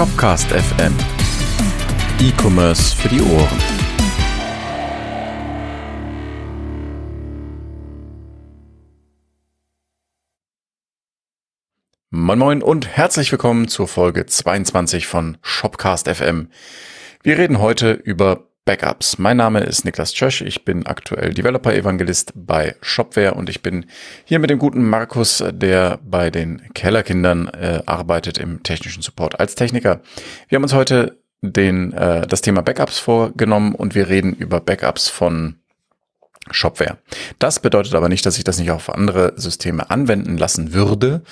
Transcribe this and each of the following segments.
Shopcast FM. E-Commerce für die Ohren. Moin Moin und herzlich willkommen zur Folge 22 von Shopcast FM. Wir reden heute über Backups. Mein Name ist Niklas Tschösch, ich bin aktuell Developer-Evangelist bei Shopware und ich bin hier mit dem guten Markus, der bei den Kellerkindern äh, arbeitet im technischen Support als Techniker. Wir haben uns heute den, äh, das Thema Backups vorgenommen und wir reden über Backups von Shopware. Das bedeutet aber nicht, dass ich das nicht auf andere Systeme anwenden lassen würde,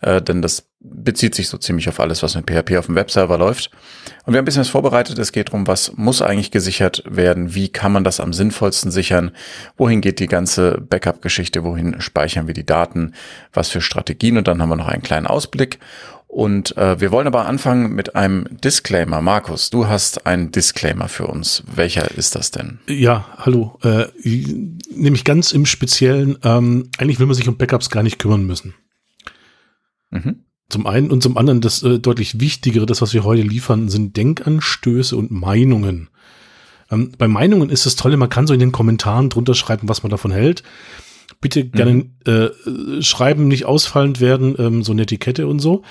äh, denn das bezieht sich so ziemlich auf alles, was mit PHP auf dem Webserver läuft. Und wir haben ein bisschen was vorbereitet. Es geht darum, was muss eigentlich gesichert werden? Wie kann man das am sinnvollsten sichern? Wohin geht die ganze Backup-Geschichte? Wohin speichern wir die Daten? Was für Strategien? Und dann haben wir noch einen kleinen Ausblick. Und äh, wir wollen aber anfangen mit einem Disclaimer. Markus, du hast einen Disclaimer für uns. Welcher ist das denn? Ja, hallo. Äh, nämlich ganz im Speziellen, ähm, eigentlich will man sich um Backups gar nicht kümmern müssen. Mhm. Zum einen und zum anderen, das äh, deutlich Wichtigere, das, was wir heute liefern, sind Denkanstöße und Meinungen. Ähm, bei Meinungen ist das Tolle, man kann so in den Kommentaren drunter schreiben, was man davon hält. Bitte gerne mhm. äh, schreiben, nicht ausfallend werden, ähm, so eine Etikette und so.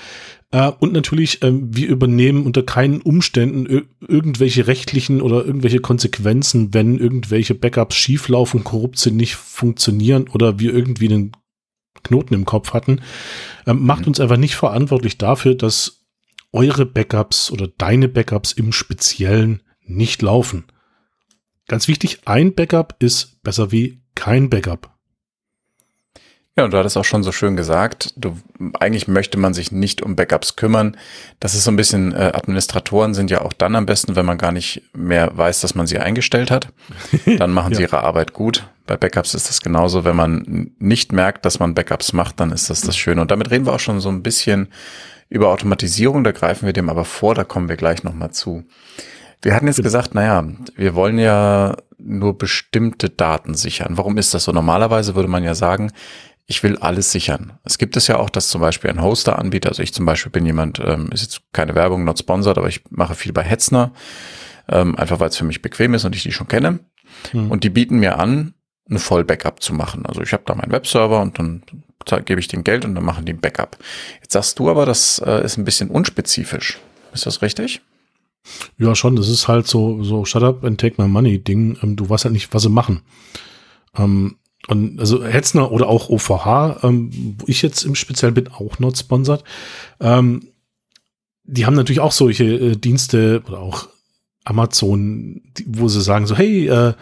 Äh, und natürlich, ähm, wir übernehmen unter keinen Umständen irgendwelche rechtlichen oder irgendwelche Konsequenzen, wenn irgendwelche Backups schieflaufen, korrupt sind, nicht funktionieren oder wir irgendwie einen Knoten im Kopf hatten. Ähm, macht mhm. uns einfach nicht verantwortlich dafür, dass eure Backups oder deine Backups im Speziellen nicht laufen. Ganz wichtig, ein Backup ist besser wie kein Backup. Ja, und du hattest auch schon so schön gesagt, du, eigentlich möchte man sich nicht um Backups kümmern. Das ist so ein bisschen, äh, Administratoren sind ja auch dann am besten, wenn man gar nicht mehr weiß, dass man sie eingestellt hat. Dann machen ja. sie ihre Arbeit gut. Bei Backups ist das genauso. Wenn man nicht merkt, dass man Backups macht, dann ist das das Schöne. Und damit reden wir auch schon so ein bisschen über Automatisierung. Da greifen wir dem aber vor. Da kommen wir gleich nochmal zu. Wir hatten jetzt gesagt, naja, wir wollen ja nur bestimmte Daten sichern. Warum ist das so? Normalerweise würde man ja sagen, ich will alles sichern. Es gibt es ja auch, dass zum Beispiel ein Hoster anbietet. Also ich zum Beispiel bin jemand, ähm, ist jetzt keine Werbung, not sponsored, aber ich mache viel bei Hetzner, ähm, einfach weil es für mich bequem ist und ich die schon kenne. Hm. Und die bieten mir an, eine Voll-Backup zu machen. Also ich habe da meinen Webserver und dann gebe ich den Geld und dann machen die ein Backup. Jetzt sagst du aber, das äh, ist ein bisschen unspezifisch. Ist das richtig? Ja, schon. Das ist halt so, so Shut up and take my money Ding. Ähm, du weißt halt nicht, was sie machen. Ähm, und also Hetzner oder auch OVH, ähm, wo ich jetzt im Speziellen bin, auch not sponsored. Ähm, die haben natürlich auch solche äh, Dienste oder auch Amazon, die, wo sie sagen so, hey, äh,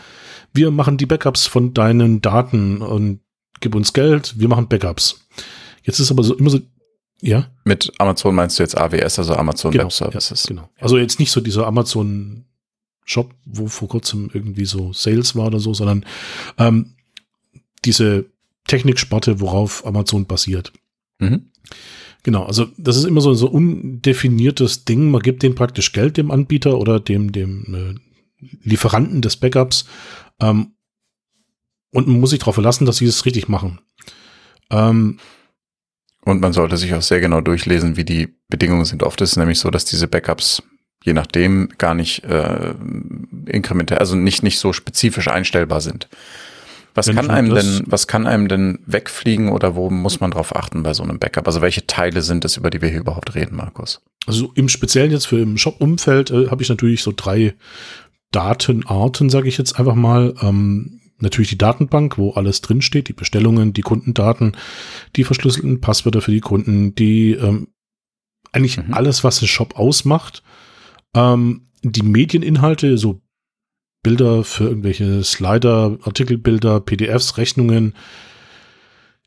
wir machen die Backups von deinen Daten und gib uns Geld, wir machen Backups. Jetzt ist aber so immer so, ja. Mit Amazon meinst du jetzt AWS, also Amazon genau, Web Services. Ja, genau. Also jetzt nicht so dieser Amazon Shop, wo vor kurzem irgendwie so Sales war oder so, sondern ähm, diese Techniksparte, worauf Amazon basiert. Mhm. Genau, also das ist immer so ein so undefiniertes Ding. Man gibt den praktisch Geld dem Anbieter oder dem, dem äh, Lieferanten des Backups ähm, und man muss sich darauf verlassen, dass sie es richtig machen. Ähm, und man sollte sich auch sehr genau durchlesen, wie die Bedingungen sind. Oft ist es nämlich so, dass diese Backups je nachdem gar nicht äh, inkrementell, also nicht, nicht so spezifisch einstellbar sind. Was kann einem denn, was kann einem denn wegfliegen oder wo muss man drauf achten bei so einem Backup? Also welche Teile sind es, über die wir hier überhaupt reden, Markus? Also im Speziellen jetzt für im Shop-Umfeld äh, habe ich natürlich so drei Datenarten, sage ich jetzt einfach mal. Ähm, natürlich die Datenbank, wo alles drinsteht, die Bestellungen, die Kundendaten, die verschlüsselten Passwörter für die Kunden, die ähm, eigentlich mhm. alles, was den Shop ausmacht. Ähm, die Medieninhalte, so Bilder für irgendwelche Slider, Artikelbilder, PDFs, Rechnungen,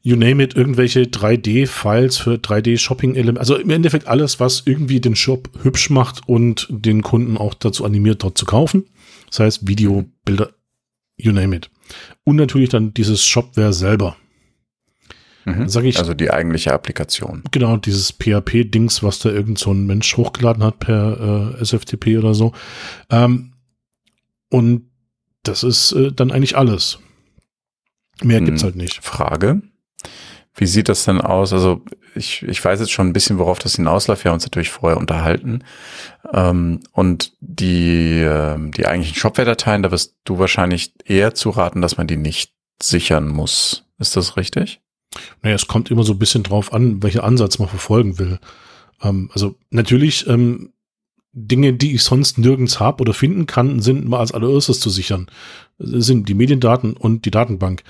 you name it, irgendwelche 3D-Files für 3D-Shopping-Elemente. Also im Endeffekt alles, was irgendwie den Shop hübsch macht und den Kunden auch dazu animiert, dort zu kaufen. Das heißt Video, Bilder, you name it. Und natürlich dann dieses Shopware selber. Mhm. Sag ich, also die eigentliche Applikation. Genau, dieses PHP-Dings, was da irgend so ein Mensch hochgeladen hat per äh, SFTP oder so. Ähm, und das ist äh, dann eigentlich alles. Mehr gibt's hm, halt nicht. Frage. Wie sieht das denn aus? Also ich, ich weiß jetzt schon ein bisschen, worauf das hinausläuft. Wir haben uns natürlich vorher unterhalten. Ähm, und die, äh, die eigentlichen Shopware-Dateien, da wirst du wahrscheinlich eher zu raten, dass man die nicht sichern muss. Ist das richtig? Naja, es kommt immer so ein bisschen drauf an, welcher Ansatz man verfolgen will. Ähm, also natürlich ähm, Dinge, die ich sonst nirgends habe oder finden kann, sind mal als allererstes zu sichern. Das sind die Mediendaten und die Datenbank.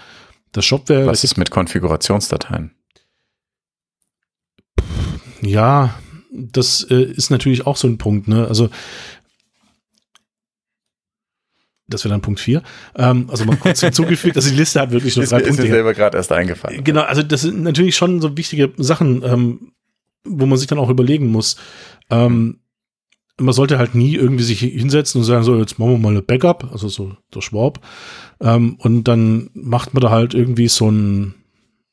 Das Shopware. Was ist mit Konfigurationsdateien? Ja, das äh, ist natürlich auch so ein Punkt. Ne? Also das wäre dann Punkt 4. Ähm, also mal kurz hinzugefügt, also die Liste hat wirklich nur drei ist Punkte. Ist mir selber gerade erst eingefallen. Genau, also das sind natürlich schon so wichtige Sachen, ähm, wo man sich dann auch überlegen muss. Ähm, man sollte halt nie irgendwie sich hinsetzen und sagen, so, jetzt machen wir mal eine Backup, also so der Schwab. Ähm, und dann macht man da halt irgendwie so ein,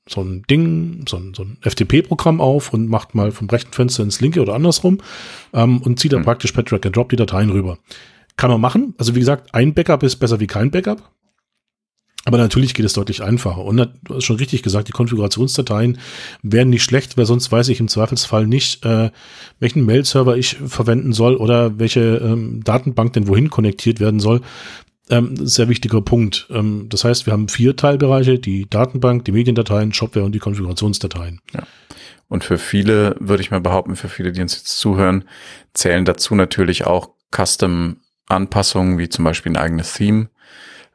so ein Ding, so ein, so ein FTP-Programm auf und macht mal vom rechten Fenster ins linke oder andersrum ähm, und zieht dann mhm. praktisch per Drag and Drop die Dateien rüber. Kann man machen. Also wie gesagt, ein Backup ist besser wie kein Backup. Aber natürlich geht es deutlich einfacher. Und du hast schon richtig gesagt, die Konfigurationsdateien wären nicht schlecht, weil sonst weiß ich im Zweifelsfall nicht, äh, welchen Mail-Server ich verwenden soll oder welche ähm, Datenbank denn wohin konnektiert werden soll. Ähm, sehr wichtiger Punkt. Ähm, das heißt, wir haben vier Teilbereiche, die Datenbank, die Mediendateien, Shopware und die Konfigurationsdateien. Ja. Und für viele, würde ich mal behaupten, für viele, die uns jetzt zuhören, zählen dazu natürlich auch Custom-Anpassungen, wie zum Beispiel ein eigenes Theme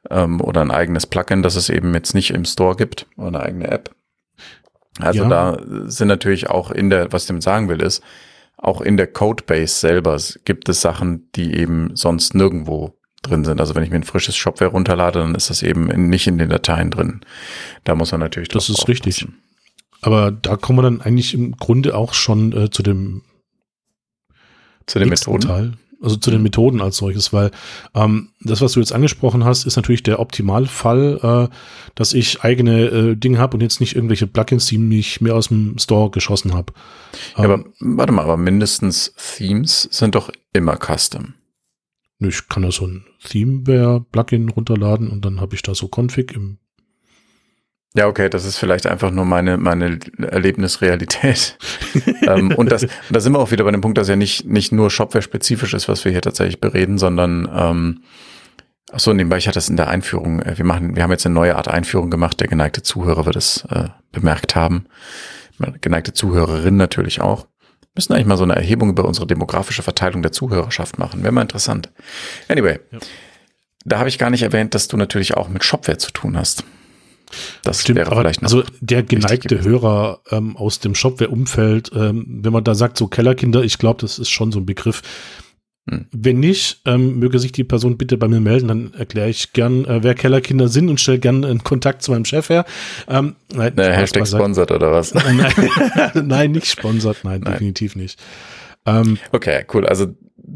ähm, oder ein eigenes Plugin, das es eben jetzt nicht im Store gibt oder eine eigene App. Also ja. da sind natürlich auch in der, was ich dem sagen will, ist, auch in der Codebase selber gibt es Sachen, die eben sonst nirgendwo drin sind. Also wenn ich mir ein frisches Shopware runterlade, dann ist das eben in, nicht in den Dateien drin. Da muss man natürlich Das ist richtig. Aber da kommen wir dann eigentlich im Grunde auch schon äh, zu dem zu den Methoden. Teil also zu den Methoden als solches, weil ähm, das, was du jetzt angesprochen hast, ist natürlich der Optimalfall, äh, dass ich eigene äh, Dinge habe und jetzt nicht irgendwelche Plugins, die mich mir aus dem Store geschossen habe. Ja, ähm, aber warte mal, aber mindestens Themes sind doch immer Custom. Ich kann da so ein Themeware-Plugin runterladen und dann habe ich da so Config im ja, okay, das ist vielleicht einfach nur meine, meine Erlebnisrealität. ähm, und das, da sind wir auch wieder bei dem Punkt, dass ja nicht, nicht nur Shopware-spezifisch ist, was wir hier tatsächlich bereden, sondern ähm, Ach so, nebenbei, ich hatte das in der Einführung. Äh, wir machen, wir haben jetzt eine neue Art Einführung gemacht. Der geneigte Zuhörer wird es äh, bemerkt haben. Geneigte Zuhörerin natürlich auch. Wir müssen eigentlich mal so eine Erhebung über unsere demografische Verteilung der Zuhörerschaft machen. Wäre mal interessant. Anyway, ja. da habe ich gar nicht erwähnt, dass du natürlich auch mit Shopware zu tun hast. Das Stimmt, wäre vielleicht noch Also der geneigte Hörer ähm, aus dem Shopware-Umfeld, ähm, wenn man da sagt, so Kellerkinder, ich glaube, das ist schon so ein Begriff. Hm. Wenn nicht, ähm, möge sich die Person bitte bei mir melden, dann erkläre ich gern, äh, wer Kellerkinder sind und stelle gern einen Kontakt zu meinem Chef her. Ähm, nein, Na, Hashtag sponsert oder was? nein, nein, nicht sponsert, nein, nein. definitiv nicht. Ähm, okay, cool. Also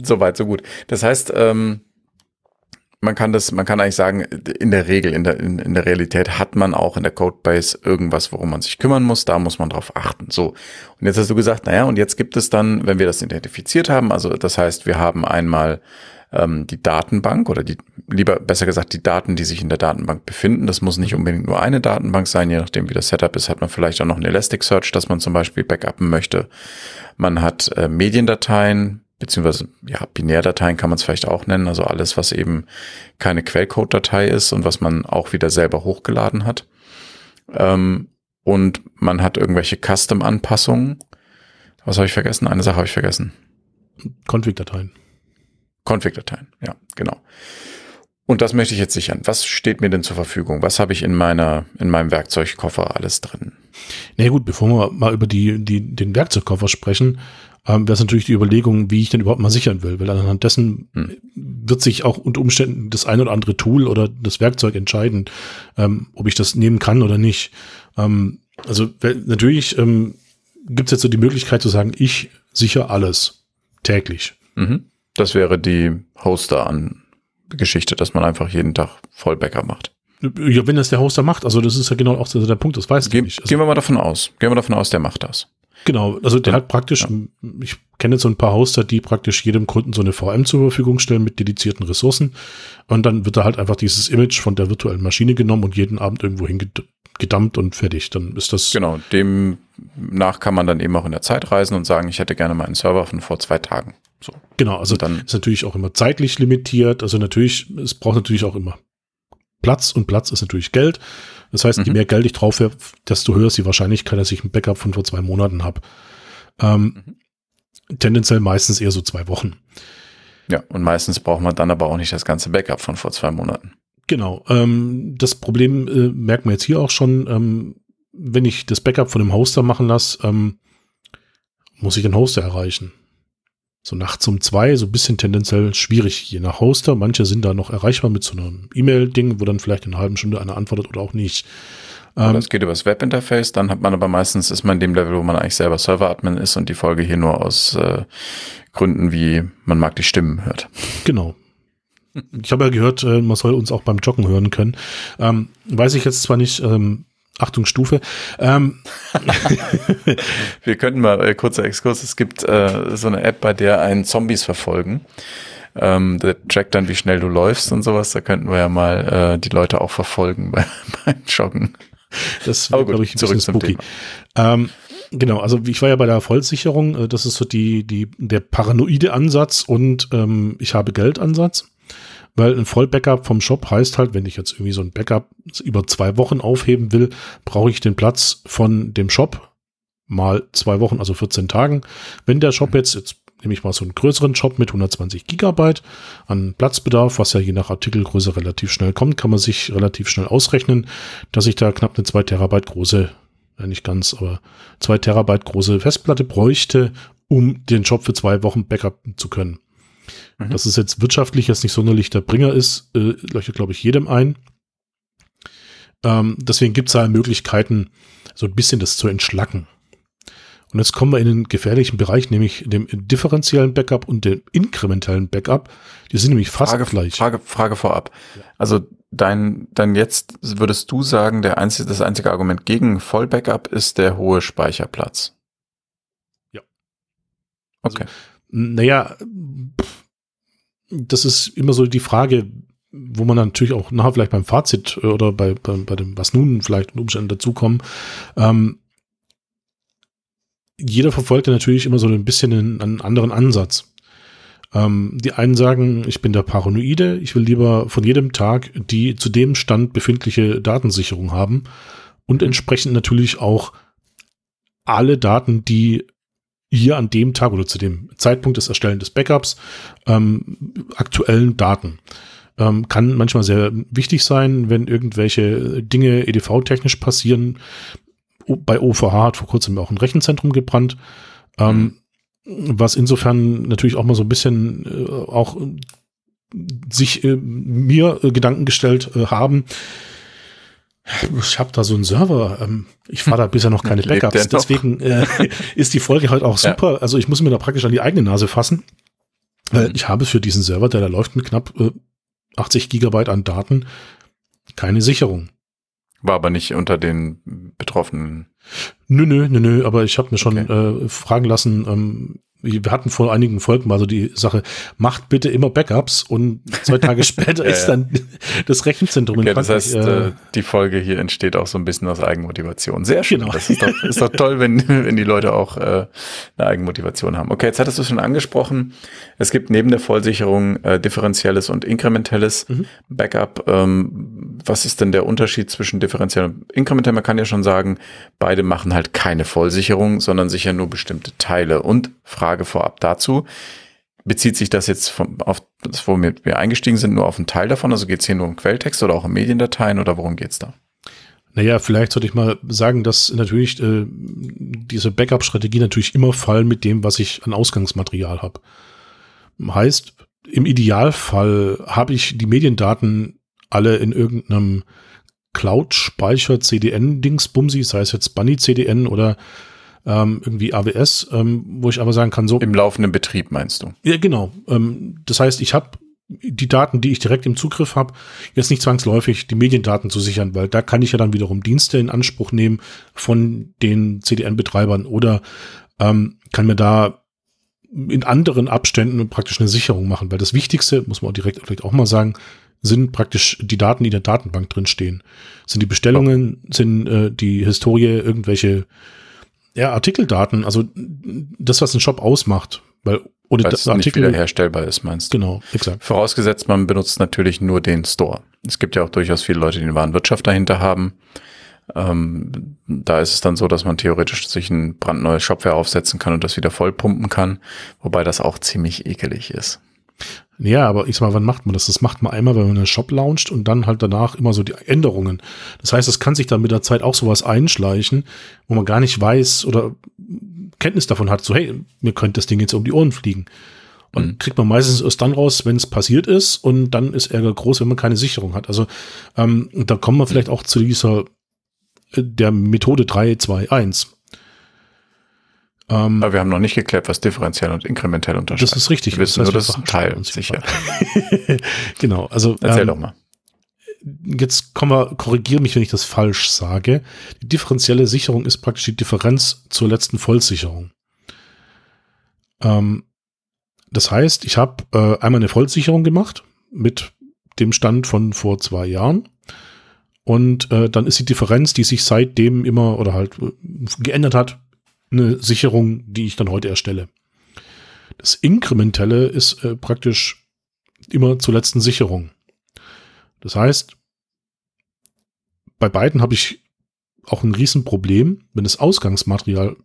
soweit, so gut. Das heißt, ähm, man kann das, man kann eigentlich sagen, in der Regel, in der, in, in der Realität hat man auch in der Codebase irgendwas, worum man sich kümmern muss. Da muss man drauf achten. So. Und jetzt hast du gesagt, naja, und jetzt gibt es dann, wenn wir das identifiziert haben, also das heißt, wir haben einmal ähm, die Datenbank oder die, lieber besser gesagt, die Daten, die sich in der Datenbank befinden. Das muss nicht unbedingt nur eine Datenbank sein, je nachdem, wie das Setup ist, hat man vielleicht auch noch ein Elasticsearch, das man zum Beispiel backuppen möchte. Man hat äh, Mediendateien, beziehungsweise ja, Binärdateien kann man es vielleicht auch nennen, also alles, was eben keine Quellcode-Datei ist und was man auch wieder selber hochgeladen hat. Ähm, und man hat irgendwelche Custom-Anpassungen. Was habe ich vergessen? Eine Sache habe ich vergessen. Config-Dateien. Config-Dateien, ja, genau. Und das möchte ich jetzt sichern. Was steht mir denn zur Verfügung? Was habe ich in meiner, in meinem Werkzeugkoffer alles drin? Na gut, bevor wir mal über die, die, den Werkzeugkoffer sprechen, ähm, wäre es natürlich die Überlegung, wie ich denn überhaupt mal sichern will, weil anhand dessen hm. wird sich auch unter Umständen das ein oder andere Tool oder das Werkzeug entscheiden, ähm, ob ich das nehmen kann oder nicht. Ähm, also natürlich ähm, gibt es jetzt so die Möglichkeit zu sagen, ich sichere alles täglich. Mhm. Das wäre die Hoster an Geschichte, dass man einfach jeden Tag Vollbäcker macht. Ja, wenn das der Hoster macht, also das ist ja genau auch der Punkt, das weiß Ge nicht. Also, gehen wir mal davon aus. Gehen wir davon aus, der macht das. Genau, also der hat praktisch, ja. ich kenne so ein paar Hoster, die praktisch jedem Kunden so eine VM zur Verfügung stellen mit dedizierten Ressourcen. Und dann wird da halt einfach dieses Image von der virtuellen Maschine genommen und jeden Abend irgendwo gedumpt und fertig. Dann ist das. Genau, demnach kann man dann eben auch in der Zeit reisen und sagen, ich hätte gerne meinen Server von vor zwei Tagen. So. Genau, also dann ist natürlich auch immer zeitlich limitiert. Also natürlich, es braucht natürlich auch immer Platz und Platz ist natürlich Geld. Das heißt, mhm. je mehr Geld ich drauf werfe, desto höher ist die Wahrscheinlichkeit, dass ich ein Backup von vor zwei Monaten habe. Ähm, mhm. Tendenziell meistens eher so zwei Wochen. Ja, und meistens braucht man dann aber auch nicht das ganze Backup von vor zwei Monaten. Genau. Ähm, das Problem äh, merkt man jetzt hier auch schon. Ähm, wenn ich das Backup von dem Hoster machen lasse, ähm, muss ich den Hoster erreichen. So nachts um zwei, so ein bisschen tendenziell schwierig, je nach Hoster. Manche sind da noch erreichbar mit so einem E-Mail-Ding, wo dann vielleicht in einer halben Stunde einer antwortet oder auch nicht. Ähm, das geht übers Webinterface, dann hat man aber meistens, ist man in dem Level, wo man eigentlich selber Server-Admin ist und die Folge hier nur aus äh, Gründen wie man mag die Stimmen hört. Genau. Ich habe ja gehört, äh, man soll uns auch beim Joggen hören können. Ähm, weiß ich jetzt zwar nicht, ähm, Achtung Stufe. Ähm. Wir könnten mal, äh, kurzer Exkurs, es gibt äh, so eine App, bei der einen Zombies verfolgen. Ähm, der trackt dann, wie schnell du läufst und sowas. Da könnten wir ja mal äh, die Leute auch verfolgen bei, beim Joggen. Das wäre, glaube ich, ein zurück bisschen spooky. Ähm, genau, also ich war ja bei der Vollsicherung. Äh, das ist so die, die, der paranoide Ansatz und ähm, ich habe Geld Ansatz. Weil ein Vollbackup vom Shop heißt halt, wenn ich jetzt irgendwie so ein Backup über zwei Wochen aufheben will, brauche ich den Platz von dem Shop mal zwei Wochen, also 14 Tagen. Wenn der Shop jetzt, jetzt nehme ich mal so einen größeren Shop mit 120 Gigabyte an Platzbedarf, was ja je nach Artikelgröße relativ schnell kommt, kann man sich relativ schnell ausrechnen, dass ich da knapp eine 2 Terabyte große, ja nicht ganz, aber 2 Terabyte große Festplatte bräuchte, um den Shop für zwei Wochen Backup zu können. Mhm. Dass es jetzt wirtschaftlich jetzt nicht sonderlich der Bringer ist, äh, leuchtet, glaube ich, jedem ein. Ähm, deswegen gibt es da Möglichkeiten, so ein bisschen das zu entschlacken. Und jetzt kommen wir in den gefährlichen Bereich, nämlich dem differenziellen Backup und dem inkrementellen Backup. Die sind nämlich fast Frage, gleich. Frage, Frage vorab. Also dein, dein jetzt würdest du sagen, der einzige, das einzige Argument gegen Vollbackup ist der hohe Speicherplatz. Ja. Okay. Also, naja, das ist immer so die Frage, wo man natürlich auch nachher vielleicht beim Fazit oder bei, bei, bei dem, was nun vielleicht in Umständen dazukommen, ähm, jeder verfolgt ja natürlich immer so ein bisschen einen, einen anderen Ansatz. Ähm, die einen sagen, ich bin der Paranoide, ich will lieber von jedem Tag die zu dem Stand befindliche Datensicherung haben und entsprechend natürlich auch alle Daten, die hier an dem Tag oder zu dem Zeitpunkt des Erstellen des Backups ähm, aktuellen Daten. Ähm, kann manchmal sehr wichtig sein, wenn irgendwelche Dinge EDV-technisch passieren. Bei OVH hat vor kurzem auch ein Rechenzentrum gebrannt. Ähm, mhm. Was insofern natürlich auch mal so ein bisschen äh, auch sich äh, mir äh, Gedanken gestellt äh, haben, ich habe da so einen Server. Ähm, ich fahre da bisher noch keine Backups. Deswegen äh, ist die Folge halt auch super. Ja. Also ich muss mir da praktisch an die eigene Nase fassen. Weil mhm. ich habe für diesen Server, der da läuft mit knapp äh, 80 Gigabyte an Daten, keine Sicherung. War aber nicht unter den Betroffenen. Nö, nö, nö, nö, aber ich habe mir schon okay. äh, fragen lassen, ähm, wir hatten vor einigen Folgen mal so die Sache, macht bitte immer Backups und zwei Tage später ja, ist dann das Rechenzentrum okay, in Frankreich. Das heißt, äh, die Folge hier entsteht auch so ein bisschen aus Eigenmotivation. Sehr schön. Genau. Das ist doch, ist doch toll, wenn, wenn die Leute auch äh, eine Eigenmotivation haben. Okay, jetzt hattest du schon angesprochen, es gibt neben der Vollsicherung äh, differenzielles und inkrementelles mhm. Backup. Ähm, was ist denn der Unterschied zwischen differenziell und inkrementell? Man kann ja schon sagen, beide machen halt keine Vollsicherung, sondern sichern nur bestimmte Teile und Frage Frage vorab dazu. Bezieht sich das jetzt vom, auf das, wo wir eingestiegen sind, nur auf einen Teil davon? Also geht es hier nur um Quelltext oder auch um Mediendateien oder worum geht es da? Naja, vielleicht sollte ich mal sagen, dass natürlich äh, diese Backup-Strategie natürlich immer fallen mit dem, was ich an Ausgangsmaterial habe. Heißt, im Idealfall habe ich die Mediendaten alle in irgendeinem Cloud-Speicher CDN-Dingsbumsi, sei es jetzt Bunny CDN oder ähm, irgendwie AWS, ähm, wo ich aber sagen kann, so. Im laufenden Betrieb meinst du? Ja, genau. Ähm, das heißt, ich habe die Daten, die ich direkt im Zugriff habe, jetzt nicht zwangsläufig die Mediendaten zu sichern, weil da kann ich ja dann wiederum Dienste in Anspruch nehmen von den CDN-Betreibern oder ähm, kann mir da in anderen Abständen praktisch eine Sicherung machen, weil das Wichtigste, muss man auch direkt vielleicht auch mal sagen, sind praktisch die Daten, die in der Datenbank drin stehen. Sind die Bestellungen, sind äh, die Historie, irgendwelche ja, Artikeldaten, also das, was ein Shop ausmacht. Weil ohne Weil es Artikel nicht wiederherstellbar ist, meinst du? Genau, exakt. Vorausgesetzt, man benutzt natürlich nur den Store. Es gibt ja auch durchaus viele Leute, die eine Warenwirtschaft dahinter haben. Ähm, da ist es dann so, dass man theoretisch sich ein brandneues Shopware aufsetzen kann und das wieder vollpumpen kann, wobei das auch ziemlich ekelig ist. Ja, aber ich sag mal, wann macht man das? Das macht man einmal, wenn man einen Shop launcht und dann halt danach immer so die Änderungen. Das heißt, es kann sich dann mit der Zeit auch sowas einschleichen, wo man gar nicht weiß oder Kenntnis davon hat, so hey, mir könnte das Ding jetzt um die Ohren fliegen. Und mhm. kriegt man meistens erst dann raus, wenn es passiert ist und dann ist Ärger groß, wenn man keine Sicherung hat. Also ähm, da kommen wir vielleicht auch zu dieser äh, der Methode 321. Ähm, Aber wir haben noch nicht geklärt, was differenziell und inkrementell unterscheidet. Das ist richtig. Wir wissen das heißt, nur, das ist ein Teil, sicher. genau, also. Erzähl ähm, doch mal. Jetzt kommen wir, korrigiere mich, wenn ich das falsch sage. Die differenzielle Sicherung ist praktisch die Differenz zur letzten Vollsicherung. Ähm, das heißt, ich habe äh, einmal eine Vollsicherung gemacht mit dem Stand von vor zwei Jahren. Und äh, dann ist die Differenz, die sich seitdem immer oder halt äh, geändert hat, eine Sicherung, die ich dann heute erstelle. Das Inkrementelle ist äh, praktisch immer zur letzten Sicherung. Das heißt, bei beiden habe ich auch ein Riesenproblem, wenn das Ausgangsmaterial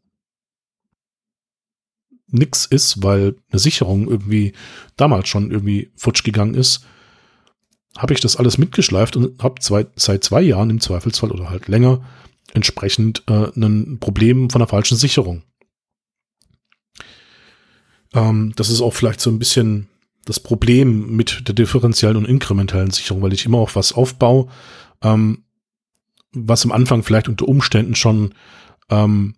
nix ist, weil eine Sicherung irgendwie damals schon irgendwie futsch gegangen ist, habe ich das alles mitgeschleift und habe seit zwei Jahren im Zweifelsfall oder halt länger entsprechend äh, ein Problem von der falschen Sicherung. Ähm, das ist auch vielleicht so ein bisschen das Problem mit der differenziellen und inkrementellen Sicherung, weil ich immer auf was aufbaue, ähm, was am Anfang vielleicht unter Umständen schon ähm,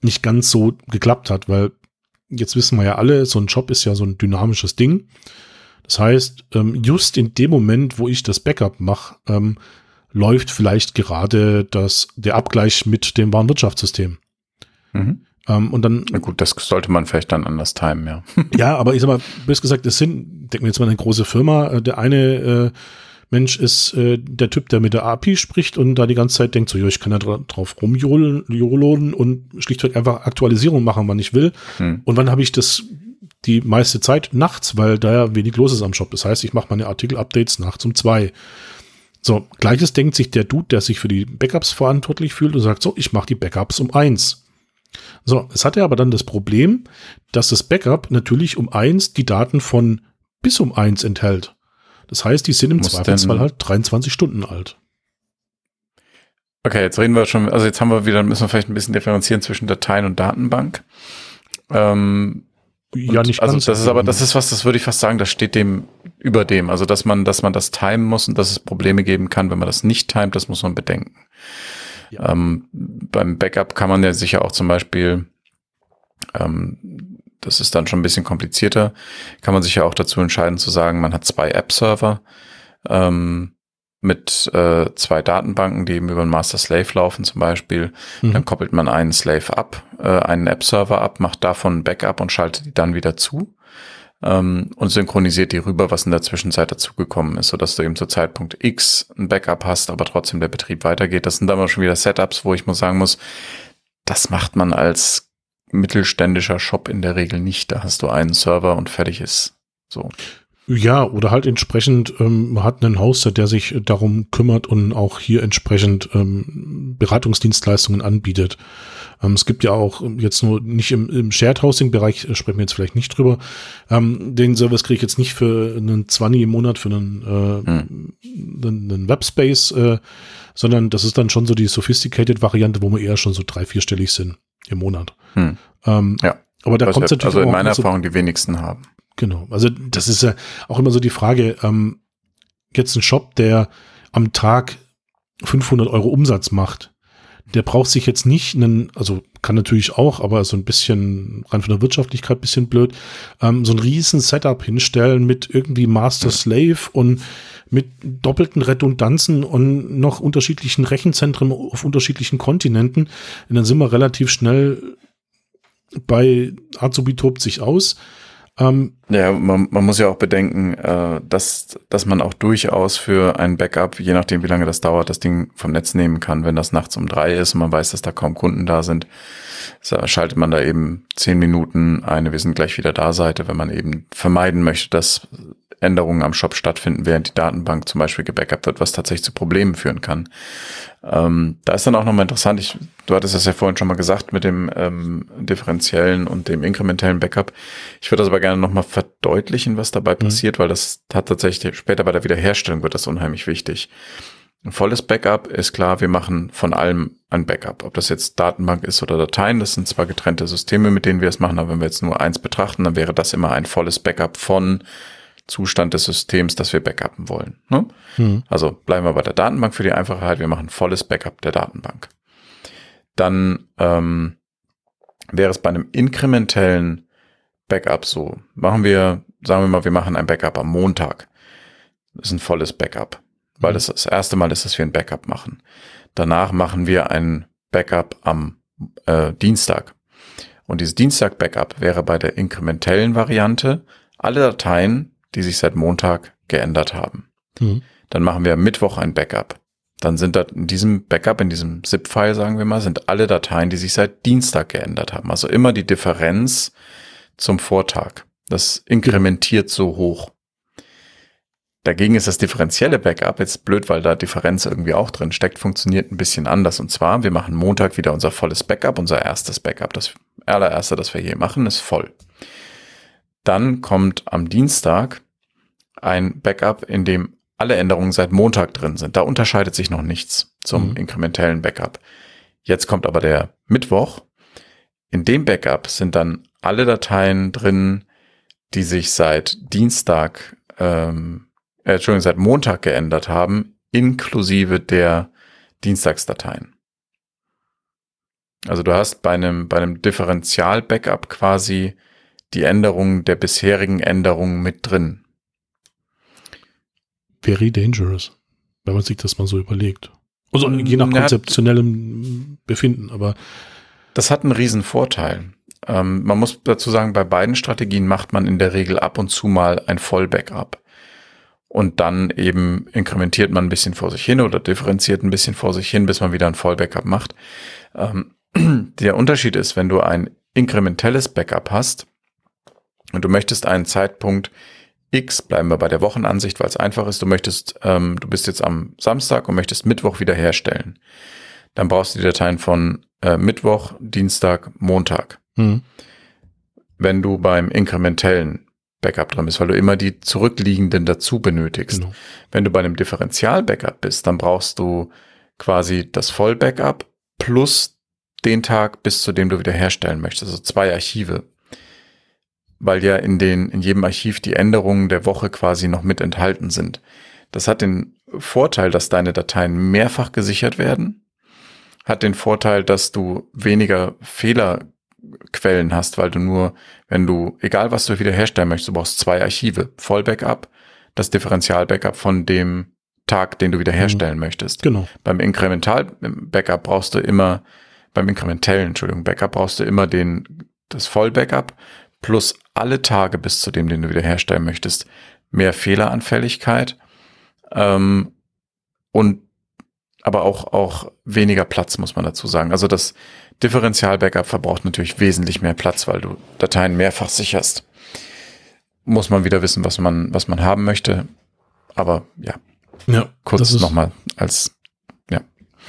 nicht ganz so geklappt hat, weil jetzt wissen wir ja alle, so ein Job ist ja so ein dynamisches Ding. Das heißt, ähm, just in dem Moment, wo ich das Backup mache, ähm, läuft vielleicht gerade das, der Abgleich mit dem Warenwirtschaftssystem. Mhm. Ähm, und dann. Na gut, das sollte man vielleicht dann anders timen, ja. ja, aber ich sag mal, bös gesagt, das sind, denken wir jetzt mal eine große Firma, äh, der eine äh, Mensch ist äh, der Typ, der mit der API spricht und da die ganze Zeit denkt, so, jo, ich kann da dra drauf rumjohlen und schlichtweg einfach Aktualisierung machen, wann ich will. Hm. Und wann habe ich das die meiste Zeit nachts, weil da ja wenig los ist am Shop. Das heißt, ich mache meine Artikel-Updates nachts um zwei. So, gleiches denkt sich der Dude, der sich für die Backups verantwortlich fühlt und sagt, so, ich mache die Backups um eins. So, es hatte aber dann das Problem, dass das Backup natürlich um eins die Daten von bis um eins enthält. Das heißt, die sind im Zweifelsfall halt 23 Stunden alt. Okay, jetzt reden wir schon, also jetzt haben wir wieder, müssen wir vielleicht ein bisschen differenzieren zwischen Dateien und Datenbank. Ähm, ja, nicht also das ist aber, das ist was, das würde ich fast sagen, das steht dem über dem. Also, dass man, dass man das timen muss und dass es Probleme geben kann, wenn man das nicht timet, das muss man bedenken. Ja. Ähm, beim Backup kann man ja sicher auch zum Beispiel, ähm, das ist dann schon ein bisschen komplizierter, kann man sich ja auch dazu entscheiden zu sagen, man hat zwei App-Server, ähm, mit äh, zwei Datenbanken, die eben über einen Master-Slave laufen zum Beispiel. Mhm. Dann koppelt man einen Slave ab, äh, einen App-Server ab, macht davon ein Backup und schaltet die dann wieder zu ähm, und synchronisiert die rüber, was in der Zwischenzeit dazugekommen ist, sodass du eben zu Zeitpunkt X ein Backup hast, aber trotzdem der Betrieb weitergeht. Das sind dann aber schon wieder Setups, wo ich muss sagen muss, das macht man als mittelständischer Shop in der Regel nicht. Da hast du einen Server und fertig ist. So. Ja, oder halt entsprechend ähm, hat einen Hoster, der sich darum kümmert und auch hier entsprechend ähm, Beratungsdienstleistungen anbietet. Ähm, es gibt ja auch jetzt nur nicht im, im Shared Hosting Bereich, äh, sprechen wir jetzt vielleicht nicht drüber. Ähm, den Service kriege ich jetzt nicht für einen 20 im Monat für einen, äh, hm. einen, einen Webspace, äh, sondern das ist dann schon so die sophisticated Variante, wo wir eher schon so drei, vierstellig sind im Monat. Hm. Ähm, ja. Aber da kommt natürlich also in meiner Erfahrung die wenigsten haben. Genau. Also das ist ja auch immer so die Frage, ähm, jetzt ein Shop, der am Tag 500 Euro Umsatz macht, der braucht sich jetzt nicht einen, also kann natürlich auch, aber so ein bisschen rein von der Wirtschaftlichkeit bisschen blöd, ähm, so ein riesen Setup hinstellen mit irgendwie Master Slave und mit doppelten Redundanzen und noch unterschiedlichen Rechenzentren auf unterschiedlichen Kontinenten. Und dann sind wir relativ schnell bei Azubi tobt sich aus. Ähm, ja, man, man muss ja auch bedenken, äh, dass, dass man auch durchaus für ein Backup, je nachdem wie lange das dauert, das Ding vom Netz nehmen kann. Wenn das nachts um drei ist und man weiß, dass da kaum Kunden da sind, schaltet man da eben zehn Minuten eine, wir sind gleich wieder da Seite, wenn man eben vermeiden möchte, dass Änderungen am Shop stattfinden, während die Datenbank zum Beispiel gebackupt wird, was tatsächlich zu Problemen führen kann. Ähm, da ist dann auch nochmal interessant, ich, du hattest das ja vorhin schon mal gesagt mit dem ähm, differenziellen und dem inkrementellen Backup. Ich würde das aber gerne nochmal verdeutlichen, was dabei mhm. passiert, weil das hat tatsächlich später bei der Wiederherstellung wird das unheimlich wichtig. Ein volles Backup ist klar, wir machen von allem ein Backup. Ob das jetzt Datenbank ist oder Dateien, das sind zwar getrennte Systeme, mit denen wir es machen, aber wenn wir jetzt nur eins betrachten, dann wäre das immer ein volles Backup von Zustand des Systems, das wir backuppen wollen. Ne? Mhm. Also bleiben wir bei der Datenbank für die Einfachheit. Wir machen volles Backup der Datenbank. Dann ähm, wäre es bei einem inkrementellen Backup so. Machen wir, sagen wir mal, wir machen ein Backup am Montag. Das ist ein volles Backup, weil mhm. das das erste Mal ist, dass wir ein Backup machen. Danach machen wir ein Backup am äh, Dienstag. Und dieses Dienstag-Backup wäre bei der inkrementellen Variante alle Dateien, die sich seit Montag geändert haben. Mhm. Dann machen wir Mittwoch ein Backup. Dann sind da in diesem Backup, in diesem ZIP-File, sagen wir mal, sind alle Dateien, die sich seit Dienstag geändert haben. Also immer die Differenz zum Vortag. Das inkrementiert so hoch. Dagegen ist das differenzielle Backup jetzt blöd, weil da Differenz irgendwie auch drin steckt, funktioniert ein bisschen anders. Und zwar, wir machen Montag wieder unser volles Backup, unser erstes Backup. Das allererste, das wir hier machen, ist voll. Dann kommt am Dienstag ein Backup, in dem alle Änderungen seit Montag drin sind. Da unterscheidet sich noch nichts zum mhm. inkrementellen Backup. Jetzt kommt aber der Mittwoch. In dem Backup sind dann alle Dateien drin, die sich seit Dienstag, ähm, äh, Entschuldigung, seit Montag geändert haben, inklusive der Dienstagsdateien. Also du hast bei einem, bei einem Differential-Backup quasi die Änderungen der bisherigen Änderungen mit drin. Very dangerous, wenn man sich das mal so überlegt. Also je nach konzeptionellem Befinden, aber. Das hat einen riesen Vorteil. Ähm, man muss dazu sagen, bei beiden Strategien macht man in der Regel ab und zu mal ein Vollbackup. Und dann eben inkrementiert man ein bisschen vor sich hin oder differenziert ein bisschen vor sich hin, bis man wieder ein Vollbackup macht. Ähm, der Unterschied ist, wenn du ein inkrementelles Backup hast, und du möchtest einen Zeitpunkt X, bleiben wir bei der Wochenansicht, weil es einfach ist, du möchtest, ähm, du bist jetzt am Samstag und möchtest Mittwoch wieder herstellen. Dann brauchst du die Dateien von äh, Mittwoch, Dienstag, Montag. Mhm. Wenn du beim inkrementellen Backup drin bist, weil du immer die zurückliegenden dazu benötigst. Genau. Wenn du bei einem Differential-Backup bist, dann brauchst du quasi das Voll-Backup plus den Tag, bis zu dem du wieder herstellen möchtest. Also zwei Archive weil ja in den, in jedem Archiv die Änderungen der Woche quasi noch mit enthalten sind. Das hat den Vorteil, dass deine Dateien mehrfach gesichert werden, hat den Vorteil, dass du weniger Fehlerquellen hast, weil du nur, wenn du, egal was du wiederherstellen möchtest, du brauchst zwei Archive. Vollbackup, das Differential-Backup von dem Tag, den du wiederherstellen mhm. möchtest. Genau. Beim Inkremental-Backup brauchst du immer, beim inkrementellen, Entschuldigung, Backup brauchst du immer den, das Vollbackup plus alle Tage bis zu dem, den du wiederherstellen möchtest, mehr Fehleranfälligkeit ähm, und aber auch, auch weniger Platz, muss man dazu sagen. Also das Differential-Backup verbraucht natürlich wesentlich mehr Platz, weil du Dateien mehrfach sicherst. Muss man wieder wissen, was man, was man haben möchte. Aber ja, ja kurz nochmal als ja.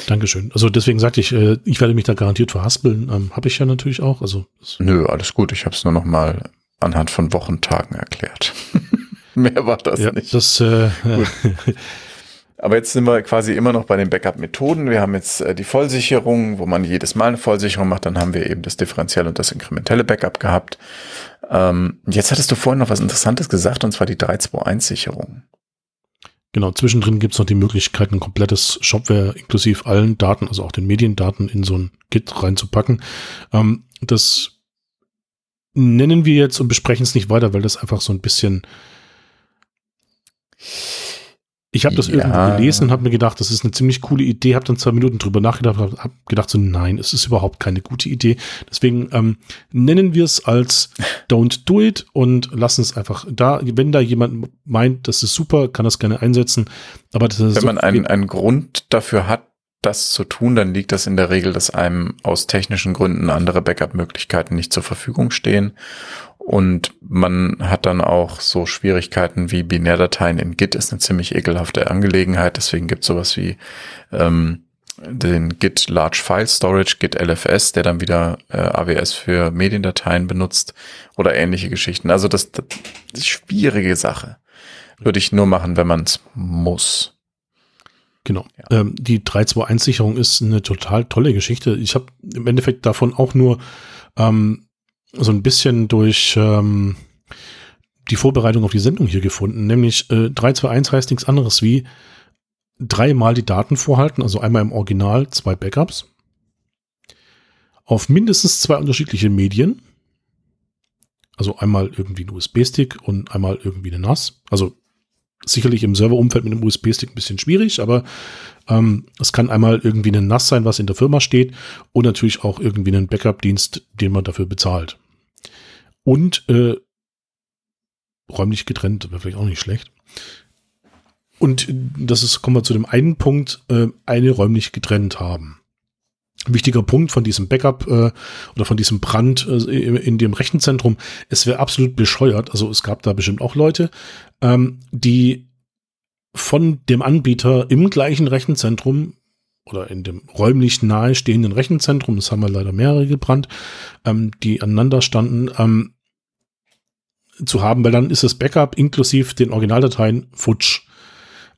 Dankeschön. Also deswegen sagte ich, äh, ich werde mich da garantiert verhaspeln. Ähm, habe ich ja natürlich auch. Also Nö, alles gut. Ich habe es nur noch mal anhand von Wochentagen erklärt. Mehr war das ja, nicht. Das, äh, Aber jetzt sind wir quasi immer noch bei den Backup-Methoden. Wir haben jetzt äh, die Vollsicherung, wo man jedes Mal eine Vollsicherung macht. Dann haben wir eben das differenzielle und das inkrementelle Backup gehabt. Ähm, jetzt hattest du vorhin noch was Interessantes gesagt, und zwar die 321-Sicherung. Genau, zwischendrin gibt es noch die Möglichkeit, ein komplettes Shopware inklusive allen Daten, also auch den Mediendaten in so ein Git reinzupacken. Ähm, das nennen wir jetzt und besprechen es nicht weiter, weil das einfach so ein bisschen Ich habe das ja. irgendwo gelesen und habe mir gedacht, das ist eine ziemlich coole Idee, habe dann zwei Minuten drüber nachgedacht, habe hab gedacht so, nein, es ist überhaupt keine gute Idee. Deswegen ähm, nennen wir es als Don't Do It und lassen es einfach da. Wenn da jemand meint, das ist super, kann das gerne einsetzen. Aber das ist Wenn man einen, einen Grund dafür hat, das zu tun, dann liegt das in der Regel, dass einem aus technischen Gründen andere Backup-Möglichkeiten nicht zur Verfügung stehen. Und man hat dann auch so Schwierigkeiten wie Binärdateien in Git ist eine ziemlich ekelhafte Angelegenheit. Deswegen gibt es sowas wie ähm, den Git Large File Storage, Git LFS, der dann wieder äh, AWS für Mediendateien benutzt oder ähnliche Geschichten. Also das, das ist schwierige Sache. Würde ich nur machen, wenn man es muss. Genau. Ja. Ähm, die 321-Sicherung ist eine total tolle Geschichte. Ich habe im Endeffekt davon auch nur ähm, so ein bisschen durch ähm, die Vorbereitung auf die Sendung hier gefunden. Nämlich äh, 321 heißt nichts anderes wie dreimal die Daten vorhalten, also einmal im Original, zwei Backups, auf mindestens zwei unterschiedliche Medien. Also einmal irgendwie ein USB-Stick und einmal irgendwie eine NAS. Also sicherlich im Serverumfeld mit einem USB-Stick ein bisschen schwierig, aber ähm, es kann einmal irgendwie ein NAS sein, was in der Firma steht und natürlich auch irgendwie einen Backup-Dienst, den man dafür bezahlt. Und äh, räumlich getrennt, wäre vielleicht auch nicht schlecht. Und das ist, kommen wir zu dem einen Punkt, äh, eine räumlich getrennt haben. Wichtiger Punkt von diesem Backup äh, oder von diesem Brand äh, in dem Rechenzentrum, es wäre absolut bescheuert. Also es gab da bestimmt auch Leute, ähm, die von dem Anbieter im gleichen Rechenzentrum oder in dem räumlich nahestehenden Rechenzentrum, das haben wir leider mehrere gebrannt, ähm, die aneinander standen, ähm, zu haben, weil dann ist das Backup inklusive den Originaldateien futsch.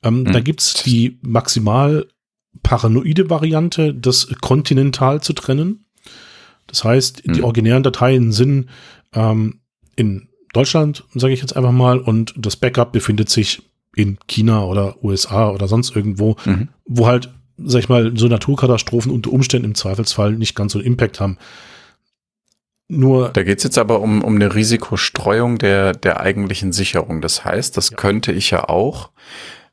Ähm, hm. Da gibt's die maximal paranoide Variante, das kontinental zu trennen. Das heißt, hm. die originären Dateien sind ähm, in Deutschland, sage ich jetzt einfach mal, und das Backup befindet sich in China oder USA oder sonst irgendwo, mhm. wo halt, sag ich mal, so Naturkatastrophen unter Umständen im Zweifelsfall nicht ganz so einen Impact haben. Nur. Da geht's jetzt aber um, um eine Risikostreuung der, der eigentlichen Sicherung. Das heißt, das ja. könnte ich ja auch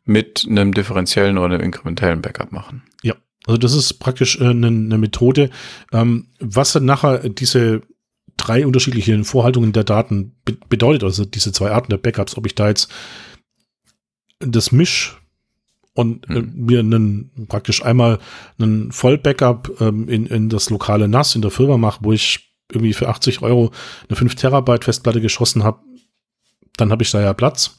mit einem differenziellen oder einem inkrementellen Backup machen. Ja, also das ist praktisch äh, eine, eine Methode, ähm, was dann nachher diese drei unterschiedliche Vorhaltungen der Daten be bedeutet, also diese zwei Arten der Backups, ob ich da jetzt das Misch und äh, mhm. mir einen, praktisch einmal einen Voll-Backup ähm, in, in das lokale NAS in der Firma mache, wo ich irgendwie für 80 Euro eine 5 Terabyte Festplatte geschossen habe, dann habe ich da ja Platz.